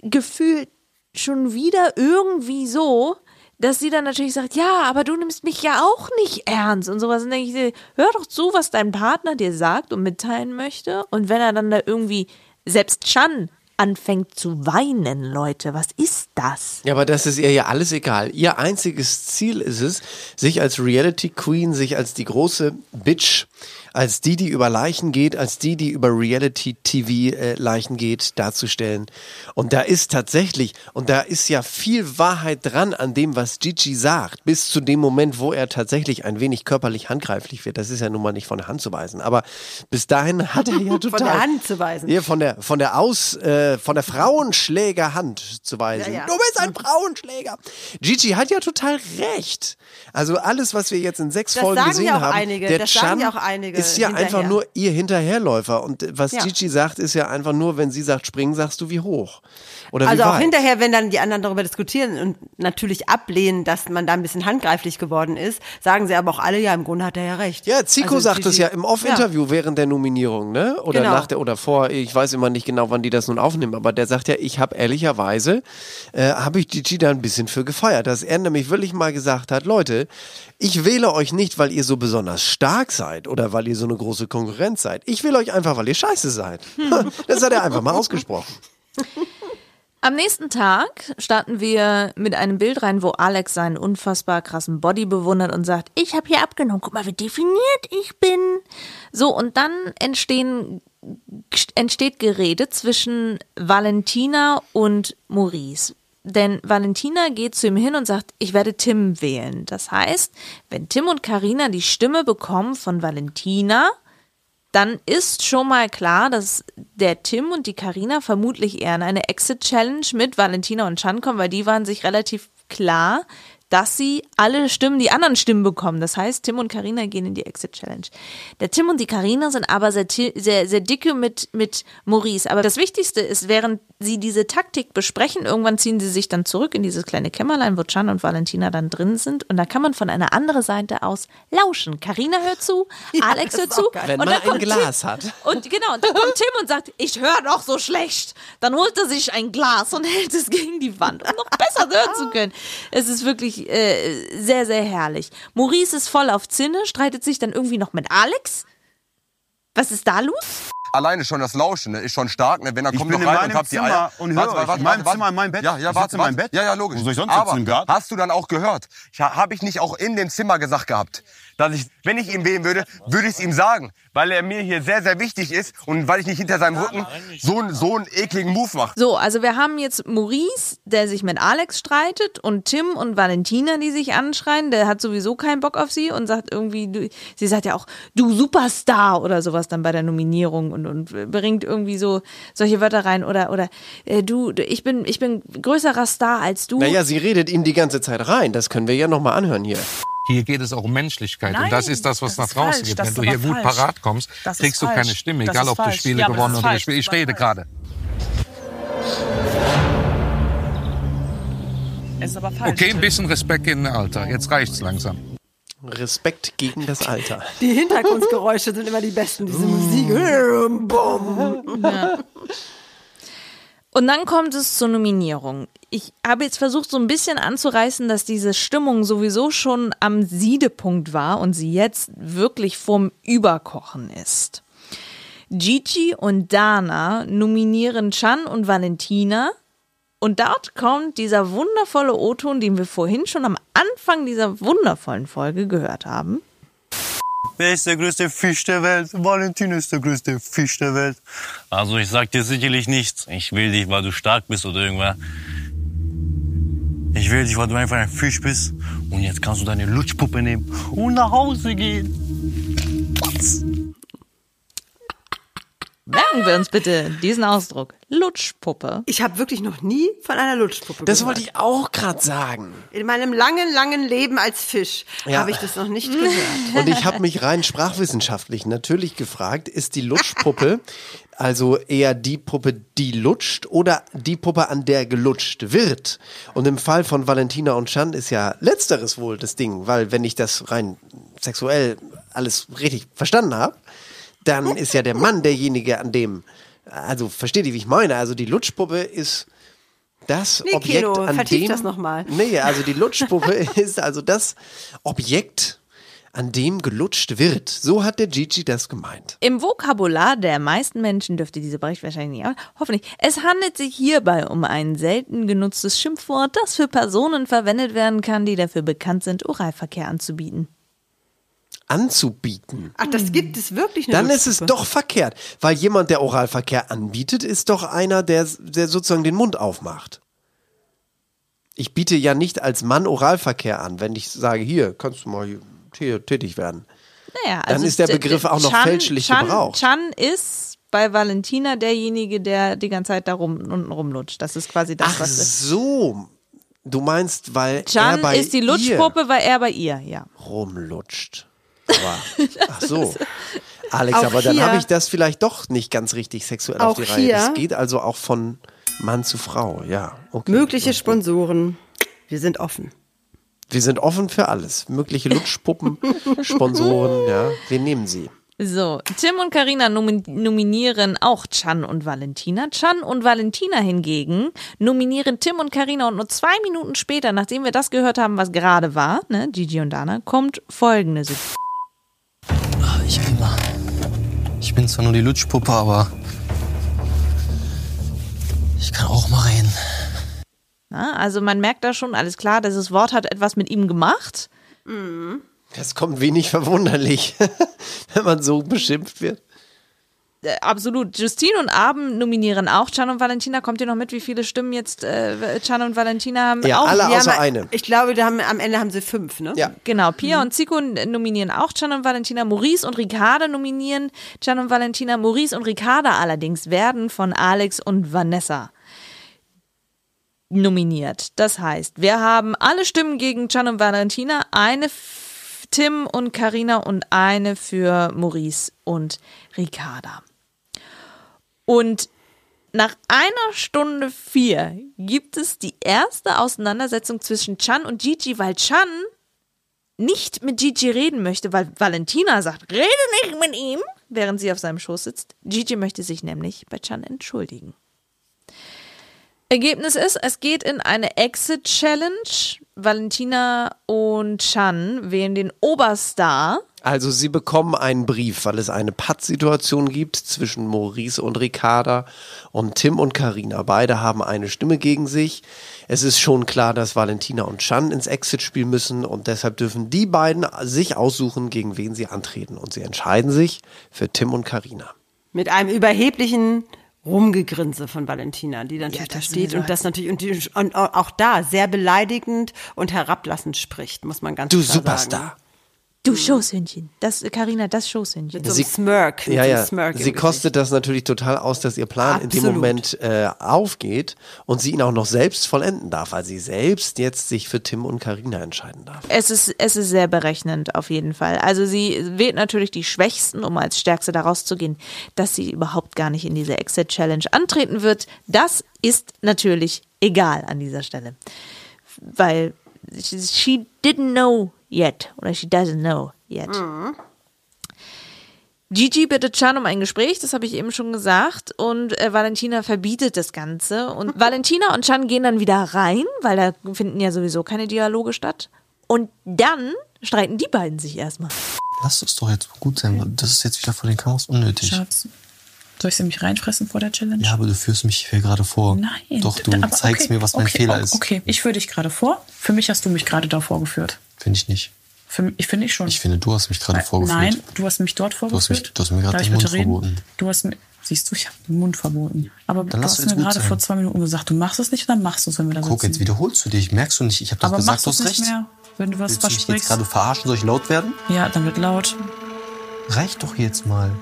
gefühlt schon wieder irgendwie so, dass sie dann natürlich sagt, ja, aber du nimmst mich ja auch nicht ernst und sowas. Und dann denke ich, hör doch zu, was dein Partner dir sagt und mitteilen möchte. Und wenn er dann da irgendwie, selbst Chan anfängt zu weinen, Leute, was ist das? Ja, aber das ist ihr ja alles egal. Ihr einziges Ziel ist es, sich als Reality Queen, sich als die große Bitch, als die, die über Leichen geht, als die, die über Reality TV äh, Leichen geht, darzustellen. Und da ist tatsächlich, und da ist ja viel Wahrheit dran an dem, was Gigi sagt, bis zu dem Moment, wo er tatsächlich ein wenig körperlich handgreiflich wird. Das ist ja nun mal nicht von der Hand zu weisen. Aber bis dahin hat er ja total. Von der Hand zu weisen. Ja, von der, von der Aus, äh, von der Frauenschlägerhand zu weisen. Ja, ja. Du bist ein Frauenschläger. Gigi hat ja total recht. Also alles, was wir jetzt in sechs Das Folgen sagen gesehen ja auch haben, einige, der das Chan sagen ja auch einige ist ja hinterher. einfach nur ihr Hinterherläufer. Und was Ja. Gigi sagt, ist ja einfach nur, wenn sie sagt springen, sagst du wie hoch. Oder Also auch hinterher, wenn dann die anderen darüber diskutieren und natürlich ablehnen, dass man da ein bisschen handgreiflich geworden ist, sagen sie aber auch alle, ja, im Grunde hat er ja recht. Ja, Zico Also sagt es Gigi- ja im Off-Interview während der Nominierung, ne? Oder Genau. nach der oder vor, ich weiß immer nicht genau, wann die das nun aufnehmen, aber der sagt ja, ich habe ehrlicherweise, äh, habe ich Gigi da ein bisschen für gefeiert, dass er nämlich wirklich mal gesagt hat, Leute, ich wähle euch nicht, weil ihr so besonders stark seid oder weil ihr so eine große Konkurrenz seid. Ich wähle euch einfach, weil ihr scheiße seid. das hat er einfach mal ausgesprochen. Am nächsten Tag starten wir mit einem Bild rein, wo Alex seinen unfassbar krassen Body bewundert und sagt, ich habe hier abgenommen, guck mal, wie definiert ich bin. So, und dann entstehen, entsteht Gerede zwischen Valentina und Maurice. Denn Valentina geht zu ihm hin und sagt, ich werde Tim wählen. Das heißt, wenn Tim und Karina die Stimme bekommen von Valentina, dann ist schon mal klar, dass der Tim und die Karina vermutlich eher in eine Exit-Challenge mit Valentina und Chan kommen, weil die waren sich relativ klar, dass sie alle Stimmen, die anderen Stimmen bekommen. Das heißt, Tim und Karina gehen in die Exit Challenge. Der Tim und die Karina sind aber sehr, sehr, sehr dicke mit, mit Maurice. Aber das Wichtigste ist, während sie diese Taktik besprechen, irgendwann ziehen sie sich dann zurück in dieses kleine Kämmerlein, wo Chan und Valentina dann drin sind. Und da kann man von einer anderen Seite aus lauschen. Karina hört zu, Alex hört zu. Wenn und man ein Glas Tim, hat. Und genau, und dann kommt Tim und sagt, ich höre doch so schlecht. Dann holt er sich ein Glas und hält es gegen die Wand, um noch besser hören zu können. Es ist wirklich äh, sehr, sehr herrlich. Maurice ist voll auf Zinne, streitet sich dann irgendwie noch mit Alex. Was ist da los? Alleine schon das Lauschen ne, ist schon stark, ne? wenn er Ich kommt noch in rein und meinem habt die Eier. und Warte, euch. warte, In meinem warte, Zimmer, in meinem Bett. Ja, ja, Ich warte, in meinem warte. Bett. Ja, ja, logisch. Wo soll ich sonst Aber sitzen, im Garten? hast du dann auch gehört? Habe ich nicht auch in dem Zimmer gesagt gehabt, dass ich, wenn ich ihn wählen würde, würde ich es ihm sagen, weil er mir hier sehr, sehr wichtig ist und weil ich nicht hinter seinem Rücken so, einen- so einen ekligen Move mache. So, also wir haben jetzt Maurice, der sich mit Alex streitet und Tim und Valentina, die sich anschreien. Der hat sowieso keinen Bock auf sie und sagt irgendwie, du, sie sagt ja auch, du Superstar oder sowas dann bei der Nominierung und, und bringt irgendwie so solche Wörter rein oder, oder äh, du, du, ich bin, ich bin größerer Star als du. Naja, sie redet ihn die ganze Zeit rein. Das können wir ja nochmal anhören hier. Hier geht es auch um Menschlichkeit. Nein, und das ist das, was das nach draußen falsch, geht. Wenn du hier aber gut falsch. parat kommst, Das kriegst du falsch. keine Stimme, Das egal ob du falsch. Spiele Ja, gewonnen oder falsch. gespielt. Ich rede gerade. Es ist aber falsch. Okay, ein bisschen Respekt gegen das Alter. Jetzt reicht's langsam. Respekt gegen das Alter. Die Hintergrundgeräusche sind immer die besten, diese Musik. Bum. Ja. Und dann kommt es zur Nominierung. Ich habe jetzt versucht, so ein bisschen anzureißen, dass diese Stimmung sowieso schon am Siedepunkt war und sie jetzt wirklich vorm Überkochen ist. Gigi und Dana nominieren Chan und Valentina. Und dort kommt dieser wundervolle O-Ton, den wir vorhin schon am Anfang dieser wundervollen Folge gehört haben. Wer ist der größte Fisch der Welt? Valentin ist der größte Fisch der Welt. Also ich sag dir sicherlich nichts. Ich will dich, weil du stark bist oder irgendwas. Ich will dich, weil du einfach ein Fisch bist. Und jetzt kannst du deine Lutschpuppe nehmen und nach Hause gehen. Merken wir uns bitte diesen Ausdruck. Lutschpuppe. Ich habe wirklich noch nie von einer Lutschpuppe Das gehört. wollte ich auch gerade sagen. In meinem langen, langen Leben als Fisch Ja. habe ich das noch nicht gehört. Und ich habe mich rein sprachwissenschaftlich natürlich gefragt, ist die Lutschpuppe also eher die Puppe, die lutscht oder die Puppe, an der gelutscht wird? Und im Fall von Valentina und Chan ist ja letzteres wohl das Ding, weil wenn ich das rein sexuell alles richtig verstanden habe, dann ist ja der Mann derjenige, an dem, also versteht ihr, wie ich meine? Also die Lutschpuppe ist das Nee, Objekt, Keno, an dem... das noch mal. Nee, also die Lutschpuppe ist also das Objekt, an dem gelutscht wird. So hat der Gigi das gemeint. Im Vokabular der meisten Menschen dürfte diese Bericht wahrscheinlich nicht, hoffentlich. Es handelt sich hierbei um ein selten genutztes Schimpfwort, das für Personen verwendet werden kann, die dafür bekannt sind, Oralverkehr anzubieten. Anzubieten. Ach, das gibt es wirklich eine Dann ist es doch verkehrt, weil jemand, der Oralverkehr anbietet, ist doch einer, der, der sozusagen den Mund aufmacht. Ich biete ja nicht als Mann Oralverkehr an, wenn ich sage, hier, kannst du mal hier, tätig werden. Naja, Dann also ist der Begriff auch noch Chan- fälschlich Chan, gebraucht. Chan ist bei Valentina derjenige, der die ganze Zeit da rum, unten rumlutscht. Das ist quasi das, Ach was ist. so. Du meinst, weil er Chan bei ist die ihr Lutschpuppe, weil er bei ihr, ja. rumlutscht. Aber, ach so. Alex, Auch aber dann habe ich das vielleicht doch nicht ganz richtig sexuell auf die Reihe. Das geht also auch von Mann zu Frau, ja. Okay. Mögliche Sponsoren. Wir sind offen. Wir sind offen für alles. Mögliche Lutschpuppen, Sponsoren, ja. Wir nehmen sie. So, Tim und Karina nominieren auch Chan und Valentina. Chan und Valentina hingegen nominieren Tim und Karina und nur zwei Minuten später, nachdem wir das gehört haben, was gerade war, ne, Gigi und Dana, kommt folgende Situation. Ich mal. Ich bin zwar nur die Lutschpuppe, aber ich kann auch mal reden. Na, also man merkt da schon, alles klar, dieses Wort hat etwas mit ihm gemacht. Das kommt wenig verwunderlich, wenn man so beschimpft wird. Äh, absolut. Justine und Abend nominieren auch. Chan und Valentina, kommt ihr noch mit, wie viele Stimmen jetzt äh, Chan und Valentina haben? Ja, auch? alle außer haben- eine. Ich glaube, haben, am Ende haben sie fünf, ne? Ja. Genau, Pia und Zico nominieren auch Chan und Valentina. Maurice und Ricarda nominieren Chan und Valentina. Maurice und Ricarda allerdings werden von Alex und Vanessa nominiert. Das heißt, wir haben alle Stimmen gegen Can und Valentina, eine für Tim und Karina und eine für Maurice und Ricarda. Und nach einer Stunde vier gibt es die erste Auseinandersetzung zwischen Chan und Gigi, weil Chan nicht mit Gigi reden möchte, weil Valentina sagt, rede nicht mit ihm, während sie auf seinem Schoß sitzt. Gigi möchte sich nämlich bei Chan entschuldigen. Ergebnis ist, es geht in eine Exit-Challenge. Valentina und Chan wählen den Oberstar. Also sie bekommen einen Brief, weil es eine Pattsituation gibt zwischen Maurice und Ricarda und Tim und Karina. Beide haben eine Stimme gegen sich. Es ist schon klar, dass Valentina und Chan ins Exit-Spiel müssen und deshalb dürfen die beiden sich aussuchen, gegen wen sie antreten. Und sie entscheiden sich für Tim und Karina. Mit einem überheblichen Rumgegrinse von Valentina, die natürlich da das steht und das natürlich und, die, und auch da sehr beleidigend und herablassend spricht, muss man ganz Du klar sagen. Superstar. Du Schoßhündchen. Das, Carina, das Schoßhündchen. Mit so einem Smirk. mit Ja, ja. Smirk Sie Gesicht. kostet das natürlich total aus, dass ihr Plan in dem Absolut. Moment äh, aufgeht und sie ihn auch noch selbst vollenden darf, weil sie selbst jetzt sich für Tim und Karina entscheiden darf. Es ist, es ist sehr berechnend, auf jeden Fall. Also sie wählt natürlich die Schwächsten, um als Stärkste da rauszugehen. Dass sie überhaupt gar nicht in diese Exit-Challenge antreten wird, das ist natürlich egal an dieser Stelle. Weil she didn't know yet. Oder she doesn't know yet. Gigi bittet Chan um ein Gespräch, das habe ich eben schon gesagt, und äh, Valentina verbietet das Ganze. Und Valentina und Chan gehen dann wieder rein, weil da finden ja sowieso keine Dialoge statt. Und dann streiten die beiden sich erstmal. Lass es doch jetzt gut sein. Das ist jetzt wieder vor den Kameras unnötig. Schatz, soll ich sie mich reinfressen vor der Challenge? Ja, aber du führst mich hier gerade vor. Nein. Doch, du aber zeigst okay, mir, was mein okay, Fehler o- ist. Okay, ich führe dich gerade vor. Für mich hast du mich gerade da vorgeführt. Finde ich nicht. Für mich, ich finde ich schon. Ich finde, du hast mich gerade vorgeführt. Nein, du hast mich dort hast vorgeführt. mich- du hast mir gerade den Mund reden? verboten. Du hast mir, siehst du, ich habe den Mund verboten. Aber Dann du hast mir gerade sein. vor zwei Minuten gesagt, du machst es nicht, dann machst du es, wenn wir da Guck, sitzen. jetzt wiederholst du dich. Merkst du nicht? Ich habe doch Aber gesagt, machst du hast nicht recht. mehr, wenn du was Willst du mich jetzt versprichst? gerade verarschen? Soll ich laut werden? Ja, dann wird laut. Reicht doch jetzt mal.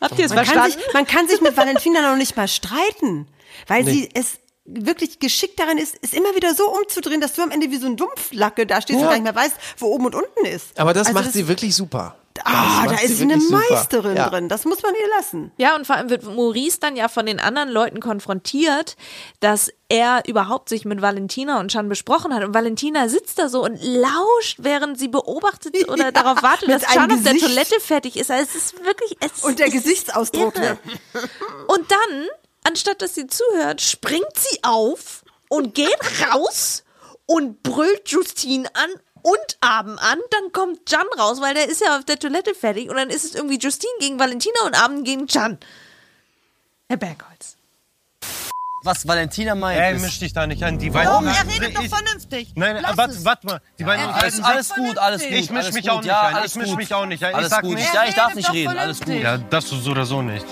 Habt ihr es man kann, verstanden? sich, man kann sich mit Valentina noch nicht mal streiten, weil Nee. sie es wirklich geschickt darin ist, es immer wieder so umzudrehen, dass du am Ende wie so ein Dumpflacke da stehst und Ja. gar nicht mehr weißt, wo oben und unten ist. Aber das Also macht sie wirklich super. Ah, Das da ist sie eine. Meisterin Ja. drin. Das muss man ihr lassen. Ja, und vor allem wird Maurice dann ja von den anderen Leuten konfrontiert, dass er überhaupt sich mit Valentina und Chan besprochen hat. Und Valentina sitzt da so und lauscht, während sie beobachtet oder Ja, darauf wartet, dass Chan auf der. Toilette fertig ist. Also es ist wirklich. Es Und der ist Gesichtsausdruck. irre. Ne? Und dann, anstatt dass sie zuhört, springt sie auf und geht raus und brüllt Justine an und Abend an. Dann kommt Jan raus, weil der ist ja auf der Toilette fertig. Und dann ist es irgendwie Justine gegen Valentina und Abend gegen Jan. Herr Bergholz. Was Valentina meint. Ey, misch dich da nicht an. Die Warum? beiden- Er redet doch Ich- vernünftig. Nein, warte, warte mal. Die beiden redet sich- alles gut, alles gut, Ich misch alles mich auch nicht Ja, ein. alles Ich misch gut. mich auch nicht ein. Ich Alles sag gut. nicht. Ja, ich darf nicht reden, alles gut. Ja, das so oder so nicht.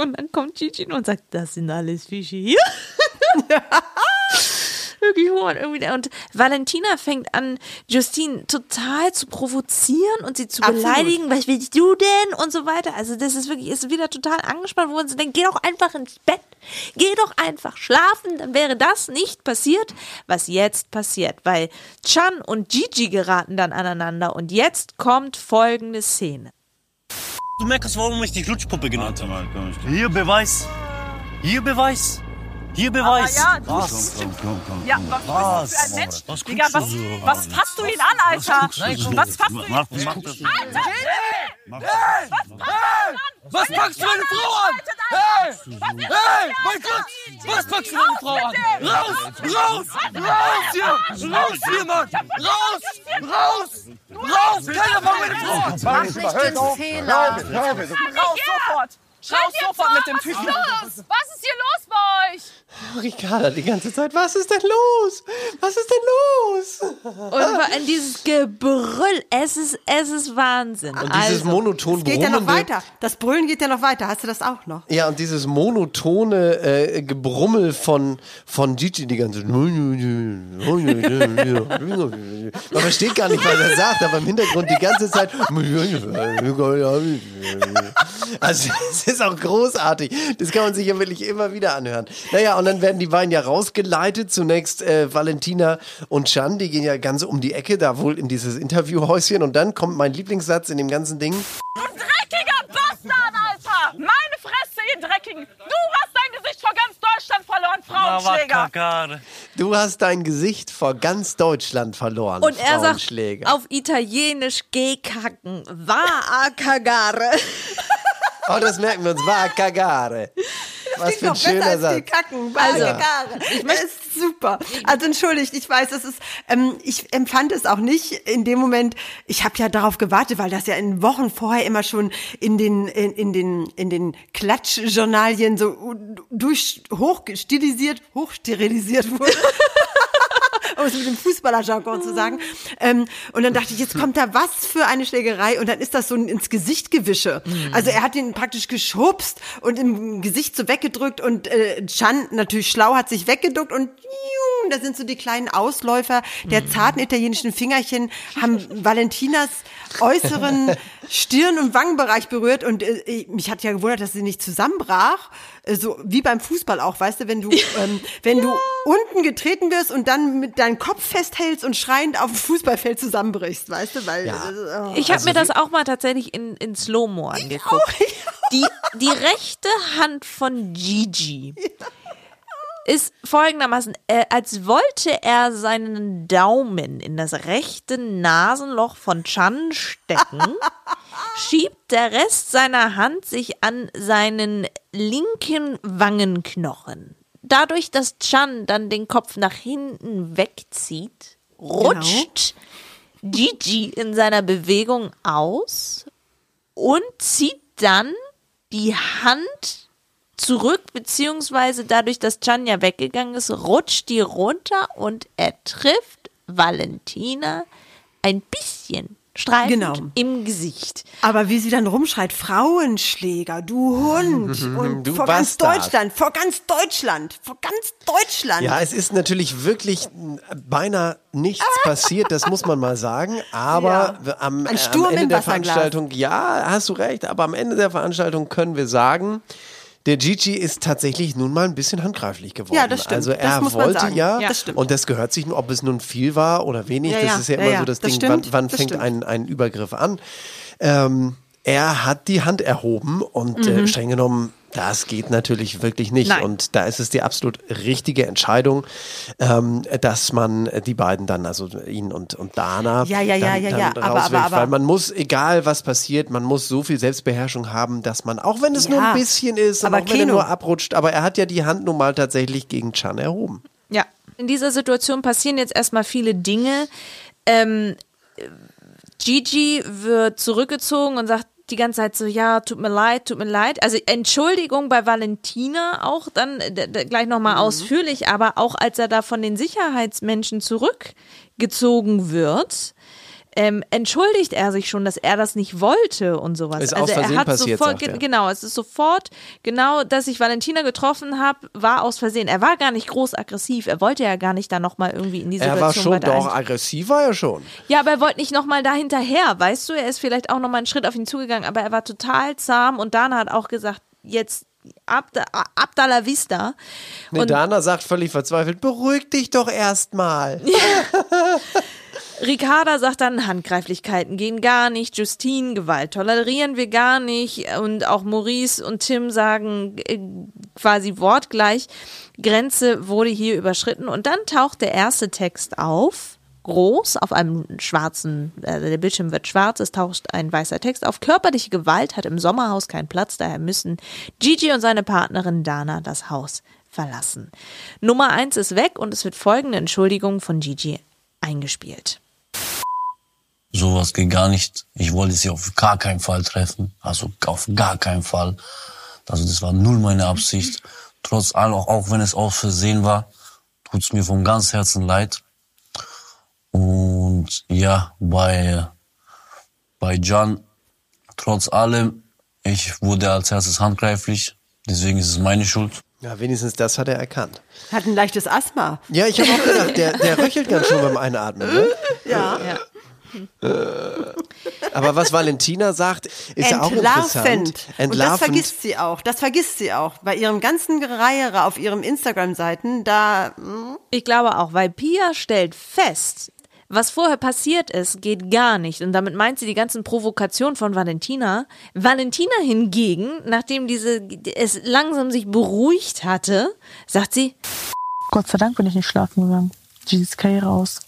Und dann kommt Gigi und sagt, das sind alles Fische hier. Wirklich hoch und irgendwie. Und Valentina fängt an, Justine total zu provozieren und sie zu Absolut. beleidigen. Was willst du denn? Und so weiter. Also, das ist wirklich, ist wieder total angespannt, wo man so denkt, geh doch einfach ins Bett. Geh doch einfach schlafen. Dann wäre das nicht passiert, was jetzt passiert. Weil Chan und Gigi geraten dann aneinander. Und jetzt kommt folgende Szene. Du merkst, warum ich dich Lutschpuppe genannt habe. Hier Beweis. Hier Beweis. Hier Beweis. ja, du- was? Ja, was, bist du für ein Mensch? Digga, was, was fasst du ihn an, Alter? Was fasst du ihn an? Alter! Was packst du meine Frau an? Hey! Hey! Mein Gott! Was packst du meine Frau an? Raus! Raus! Raus hier! Raus hier, Mann! Raus! Raus! Raus! Keiner mag meine Frau an! Mach nicht den Fehler. Raus, sofort! Raus, sofort mit dem Typen! Was ist hier los bei euch? Ricarda die ganze Zeit, was ist denn los? Was ist denn los? Und vor allem dieses Gebrüll, es ist, es ist Wahnsinn. Und dieses also, monoton geht ja noch weiter. Das Brüllen geht ja noch weiter. Hast du das auch noch? Ja, und dieses monotone äh, Gebrummel von, von Gigi die ganze Man versteht gar nicht, was er sagt, aber im Hintergrund die ganze Zeit. Also es ist auch großartig. Das kann man sich ja wirklich immer wieder anhören. Naja, und dann werden die beiden ja rausgeleitet. Zunächst äh, Valentina und Chan, die gehen ja ganz um die Ecke, da wohl in dieses Interviewhäuschen. Und dann kommt mein Lieblingssatz in dem ganzen Ding. Du dreckiger Bastard, Alter! Meine Fresse, ihr Dreckigen! Du hast dein Gesicht vor ganz Deutschland verloren, Frauenschläger! Du hast dein Gesicht vor ganz Deutschland verloren. Und er sagt Frauenschläger. auf Italienisch gekacken. Va a cagare. Oh, das merken wir uns. War Cagare. Was für ein schöner Satz. Kacken, Also, also, ich das ist super. Also entschuldigt, ich weiß, das ist, ähm, ich empfand es auch nicht in dem Moment. Ich habe ja darauf gewartet, weil das ja in Wochen vorher immer schon in den in, in den in den Klatschjournalien so durch hochstilisiert, hochsterilisiert wurde. um es mit dem Fußballerjargon zu sagen. Ähm, und dann dachte ich, jetzt kommt da was für eine Schlägerei. Und dann ist das so ein ins Gesicht gewische. Also er hat ihn praktisch geschubst und im Gesicht so weggedrückt. Und äh, Chan natürlich schlau hat sich weggeduckt. Und da sind so die kleinen Ausläufer der zarten italienischen Fingerchen. Haben Valentinas äußeren Stirn- und Wangenbereich berührt und äh, mich hat ja gewundert, dass sie nicht zusammenbrach. Äh, So wie beim Fußball auch, weißt du, wenn du ähm, wenn du unten getreten wirst und dann mit deinem Kopf festhältst und schreiend auf dem Fußballfeld zusammenbrichst, weißt du, weil oh. Ich habe mir das auch mal tatsächlich in, in Slow-Mo angeguckt. Die, die rechte Hand von Gigi ist folgendermaßen, äh, als wollte er seinen Daumen in das rechte Nasenloch von Chan stecken, schiebt der Rest seiner Hand sich an seinen linken Wangenknochen. Dadurch, dass Chan dann den Kopf nach hinten wegzieht, rutscht Gigi in seiner Bewegung aus und zieht dann die Hand zurück, beziehungsweise dadurch, dass Chan ja weggegangen ist, rutscht die runter und er trifft Valentina ein bisschen streifend Genau. im Gesicht. Aber wie sie dann rumschreit, Frauenschläger, du Hund. Und Du vor ganz Bastard. Deutschland, vor ganz Deutschland, vor ganz Deutschland. Ja, es ist natürlich wirklich beinahe nichts passiert, das muss man mal sagen. Aber Ja. am, äh, Sturm am Ende der. Veranstaltung, ja, hast du recht, aber am Ende der Veranstaltung können wir sagen, der Gigi ist tatsächlich nun mal ein bisschen handgreiflich geworden. Ja, das stimmt. Also er wollte ja, Ja, das stimmt. und das gehört sich, ob es nun viel war oder wenig, Ja, das ja. ist ja immer so das, Das Ding, stimmt. wann, wann Das fängt stimmt. ein, ein Übergriff an. Ähm, er hat die Hand erhoben und Mhm. äh, streng genommen, das geht natürlich wirklich nicht. Nein. Und da ist es die absolut richtige Entscheidung, ähm, dass man die beiden dann, also ihn und, und Dana, Ja, ja, ja, dann, ja, dann ja. Aber- rauswirft. aber- aber- Weil man muss, egal was passiert, man muss so viel Selbstbeherrschung haben, dass man, auch wenn es nur Ja. ein bisschen ist, Aber auch wenn er Keno. nur abrutscht, aber er hat ja die Hand nun mal tatsächlich gegen Chan erhoben. Ja. In dieser Situation passieren jetzt erstmal viele Dinge. Ähm, Gigi wird zurückgezogen und sagt die ganze Zeit so, ja, tut mir leid, tut mir leid. Also Entschuldigung bei Valentina auch dann d- gleich nochmal ausführlich, aber auch als er da von den Sicherheitsmenschen zurückgezogen wird, ähm, entschuldigt er sich schon, dass er das nicht wollte und sowas. Ist also aus Versehen er hat passiert, sofort, er. ge- genau, es ist sofort, genau, dass ich Valentina getroffen habe, war aus Versehen. Er war gar nicht groß aggressiv, er wollte ja gar nicht da nochmal irgendwie in die Situation Er war schon doch aggressiv, war er schon. Ja, aber er wollte nicht nochmal da hinterher, weißt du? Er ist vielleicht auch nochmal einen Schritt auf ihn zugegangen, aber er war total zahm und Dana hat auch gesagt, jetzt ab, da, ab da la vista. Nee, Und- Dana sagt völlig verzweifelt, beruhig dich doch erstmal. Ricarda sagt dann, Handgreiflichkeiten gehen gar nicht, Justine, Gewalt tolerieren wir gar nicht und auch Maurice und Tim sagen äh, quasi wortgleich, Grenze wurde hier überschritten und dann taucht der erste Text auf, groß, auf einem schwarzen, äh, der Bildschirm wird schwarz, es taucht ein weißer Text auf, körperliche Gewalt hat im Sommerhaus keinen Platz, daher müssen Gigi und seine Partnerin Dana das Haus verlassen. Nummer eins ist weg und es wird folgende Entschuldigung von Gigi eingespielt. Sowas geht gar nicht. Ich wollte sie auf gar keinen Fall treffen. Also auf gar keinen Fall. Also das war null meine Absicht. Trotz allem, auch, auch wenn es aus Versehen war, tut's mir vom ganz Herzen leid. Und ja, bei, bei Can, trotz allem, ich wurde als erstes handgreiflich. Deswegen ist es meine Schuld. Ja, wenigstens das hat er erkannt. Hat ein leichtes Asthma. Ja, ich habe auch gedacht, der, der röchelt ganz schön beim Einatmen. Ne? Ja. Aber was Valentina sagt, ist ja auch interessant. Entlarvend. Und das vergisst sie auch. Das vergisst sie auch. Bei ihrem ganzen Gereiere auf ihren Instagram-Seiten, da. hm, Ich glaube auch, weil Pia stellt fest, was vorher passiert ist, geht gar nicht. Und damit meint sie die ganzen Provokationen von Valentina. Valentina hingegen, nachdem diese, es langsam sich beruhigt hatte, sagt sie, Gott sei Dank bin ich nicht schlafen gegangen. Jesus K raus.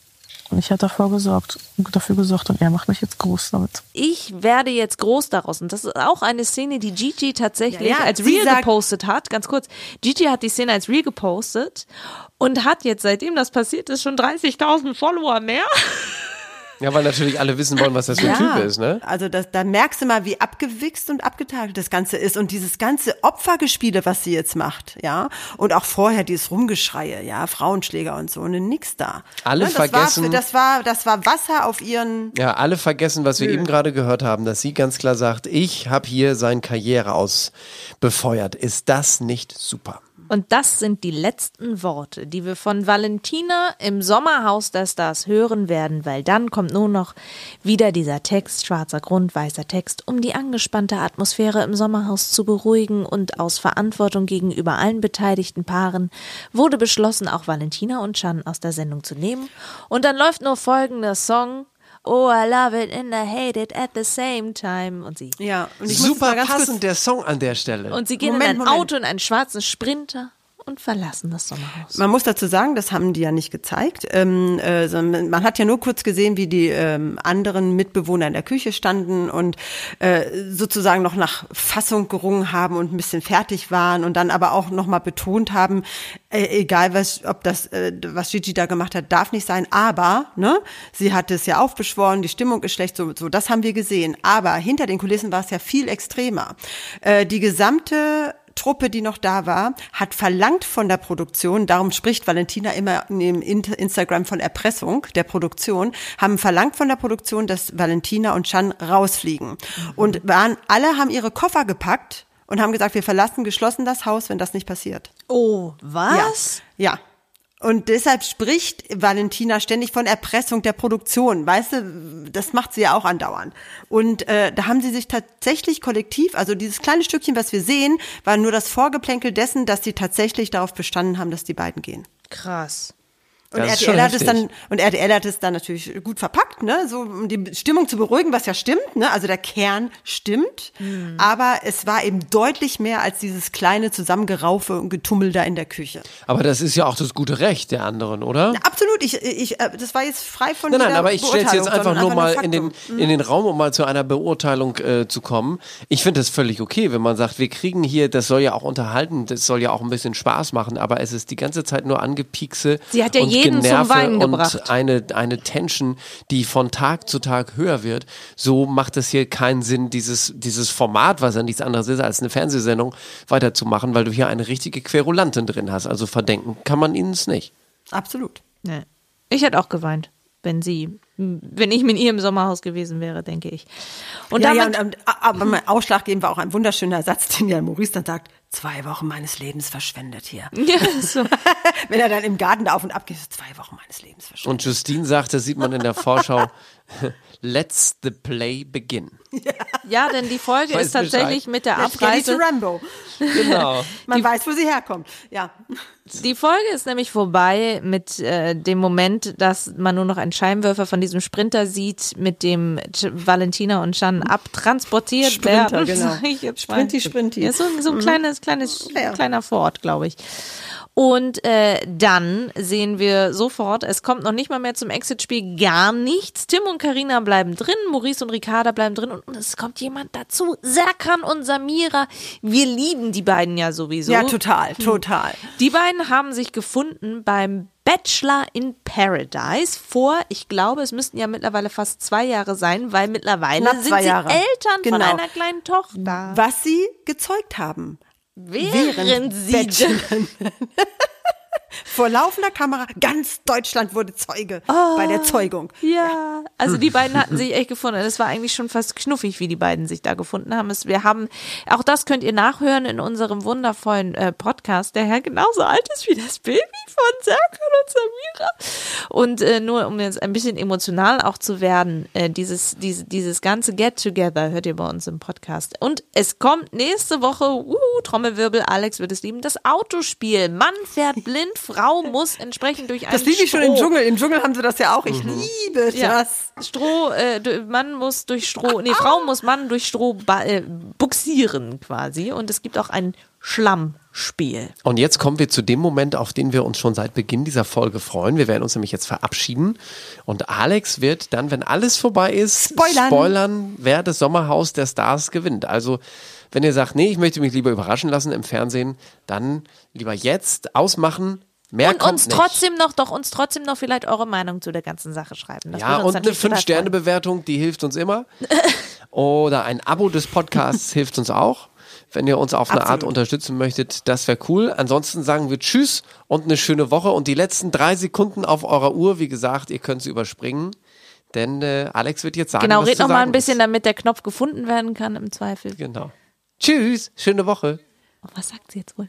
Und ich hatte davor gesorgt, dafür gesorgt und er macht mich jetzt groß damit. ich werde jetzt groß daraus. Und das ist auch eine Szene, die Gigi tatsächlich Ja, ja, als Real sagt- gepostet hat. Ganz kurz. Gigi hat die Szene als Real gepostet und hat jetzt, seitdem das passiert ist, schon 30.000 Follower mehr. Ja, weil natürlich alle wissen wollen, was das für ein Typ ist, ne? Also das, da merkst du mal, wie abgewichst und abgetagelt das Ganze ist und dieses ganze Opfergespiele, was sie jetzt macht, ja, und auch vorher dieses Rumgeschreie, ja, Frauenschläger und so, und nix da. Alle Ne, das vergessen- War, das war, das war Wasser auf ihren. Ja, alle vergessen, was wir Nö. eben gerade gehört haben, dass sie ganz klar sagt, ich habe hier seine Karriere aus befeuert. Ist das nicht super? Und das sind die letzten Worte, die wir von Valentina im Sommerhaus der Stars hören werden, weil dann kommt nur noch wieder dieser Text, schwarzer Grund, weißer Text, um die angespannte Atmosphäre im Sommerhaus zu beruhigen und aus Verantwortung gegenüber allen beteiligten Paaren wurde beschlossen, auch Valentina und Chan aus der Sendung zu nehmen. Und dann läuft nur folgender Song. Oh, I love it and I hate it at the same time. Und sie. Ja, und Super passend der Song an der Stelle. Und sie gehen Moment, in ein Moment. Auto in einen schwarzen Sprinter und verlassen das Sommerhaus. Man muss dazu sagen, das haben die ja nicht gezeigt. Ähm, äh, man hat ja nur kurz gesehen, wie die ähm, anderen Mitbewohner in der Küche standen und äh, sozusagen noch nach Fassung gerungen haben und ein bisschen fertig waren und dann aber auch noch mal betont haben, äh, egal was, ob das, äh, was Gigi da gemacht hat, darf nicht sein. Aber ne, sie hat es ja aufbeschworen, die Stimmung ist schlecht, so, so das haben wir gesehen. Aber hinter den Kulissen war es ja viel extremer. Äh, die gesamte Truppe, die noch da war, hat verlangt von der Produktion, darum spricht Valentina immer im Instagram von Erpressung der Produktion, haben verlangt von der Produktion, dass Valentina und Chan rausfliegen. Und waren, alle haben ihre Koffer gepackt und haben gesagt, wir verlassen geschlossen das Haus, wenn das nicht passiert. Oh, was? Ja. ja. Und deshalb spricht Valentina ständig von Erpressung der Produktion. Weißt du, das macht sie ja auch andauernd. Und äh, da haben sie sich tatsächlich kollektiv, also dieses kleine Stückchen, was wir sehen, war nur das Vorgeplänkel dessen, dass sie tatsächlich darauf bestanden haben, dass die beiden gehen. Krass. Und Das RTL hat es dann und RTL hat es dann natürlich gut verpackt, ne, so um die Stimmung zu beruhigen, was ja stimmt, ne? Also der Kern stimmt, Hm. aber es war eben deutlich mehr als dieses kleine Zusammengeraufe und Getummel da in der Küche. Aber das ist ja auch das gute Recht der anderen, oder? Absolut, ich, ich, äh, das war jetzt frei von Nein, nein, aber ich stelle es jetzt einfach nur mal in den, Faktum. in den Raum, um mal zu einer Beurteilung äh, zu kommen. Ich finde das völlig okay, wenn man sagt, wir kriegen hier, das soll ja auch unterhalten, das soll ja auch ein bisschen Spaß machen, aber es ist die ganze Zeit nur angepiekse Sie hat ja und jeden zum Generve Weinen und gebracht. eine, eine Tension, die von Tag zu Tag höher wird. So macht es hier keinen Sinn, dieses, dieses Format, was ja nichts anderes ist als eine Fernsehsendung, weiterzumachen, weil du hier eine richtige Querulantin drin hast. Also verdenken kann man ihnen es nicht. Absolut. Nee. Ich hätte auch geweint, wenn sie, wenn ich mit ihr im Sommerhaus gewesen wäre, denke ich. Und ja, damit, ja, und, und, aber mein ausschlaggebend war auch ein wunderschöner Satz, den ja Maurice dann sagt, zwei Wochen meines Lebens verschwendet hier. Ja, so. Wenn er dann im Garten da auf und ab geht, zwei Wochen meines Lebens verschwendet. Und Justine sagt, das sieht man in der Vorschau, let's the play begin. ja, denn die Folge Weiß ist tatsächlich Bescheid. mit der Ja, zu Abreise. Rambo. Genau. Man weiß, wo sie herkommt. Ja. Die Folge ist nämlich vorbei mit äh, dem Moment, dass man nur noch einen Scheinwerfer von diesem Sprinter sieht, mit dem Valentina und Chan abtransportiert Sprinter, werden. genau. Ich. Sprinti, Sprinti. Ja, so, so ein Mhm. kleines, kleines, Ja, kleiner Fort, glaube ich. Und äh, dann sehen wir sofort, es kommt noch nicht mal mehr zum Exit-Spiel gar nichts. Tim und Karina bleiben drin, Maurice und Ricarda bleiben drin und, und es kommt jemand dazu. Serkan und Samira. Wir lieben die beiden ja sowieso. Ja, total, total. Die beiden haben sich gefunden beim Bachelor in Paradise vor, ich glaube, es müssten ja mittlerweile fast zwei Jahre sein, weil mittlerweile Knapp sind sie Jahre. Eltern von Genau. einer kleinen Tochter. Was sie gezeugt haben. Während sie Bachelor. Vor laufender Kamera, ganz Deutschland wurde Zeuge bei der Zeugung. Ja, also die beiden hatten sich echt gefunden. Es war eigentlich schon fast knuffig, wie die beiden sich da gefunden haben. Es, wir haben, auch das könnt ihr nachhören in unserem wundervollen äh, Podcast, der ja genauso alt ist wie das Baby von Serkan und Samira. Und äh, nur um jetzt ein bisschen emotional auch zu werden, äh, dieses, diese, dieses ganze Get-Together hört ihr bei uns im Podcast. Und es kommt nächste Woche, uh, Trommelwirbel, Alex wird es lieben, das Autospiel. Mann fährt blind, Frau muss entsprechend durch einen Das liebe ich schon im Stroh. Dschungel. Im Dschungel haben sie das ja auch. Ich Mhm. liebe Ja, das. Stroh, äh, Mann muss durch Stroh, nee, Frau muss Mann durch Stroh äh, buxieren quasi. Und es gibt auch ein Schlammspiel. Und jetzt kommen wir zu dem Moment, auf den wir uns schon seit Beginn dieser Folge freuen. Wir werden uns nämlich jetzt verabschieden. Und Alex wird dann, wenn alles vorbei ist, Spoilern. spoilern wer das Sommerhaus der Stars gewinnt. Also, wenn ihr sagt, nee, ich möchte mich lieber überraschen lassen im Fernsehen, dann lieber jetzt ausmachen. Mehr und uns nicht. trotzdem noch, doch uns trotzdem noch vielleicht eure Meinung zu der ganzen Sache schreiben. Das ja, und eine natürlich total freuen. 5-Sterne-Bewertung, die hilft uns immer. Oder ein Abo des Podcasts hilft uns auch. Wenn ihr uns auf eine Art Absolut. unterstützen möchtet, das wäre cool. Ansonsten sagen wir Tschüss und eine schöne Woche. Und die letzten drei Sekunden auf eurer Uhr, wie gesagt, ihr könnt sie überspringen. Denn äh, Alex wird jetzt sagen, Genau, was red noch mal ein bisschen, damit der Knopf gefunden werden kann im Zweifel. ist. Genau. Tschüss, schöne Woche. Oh, was sagt sie jetzt wohl?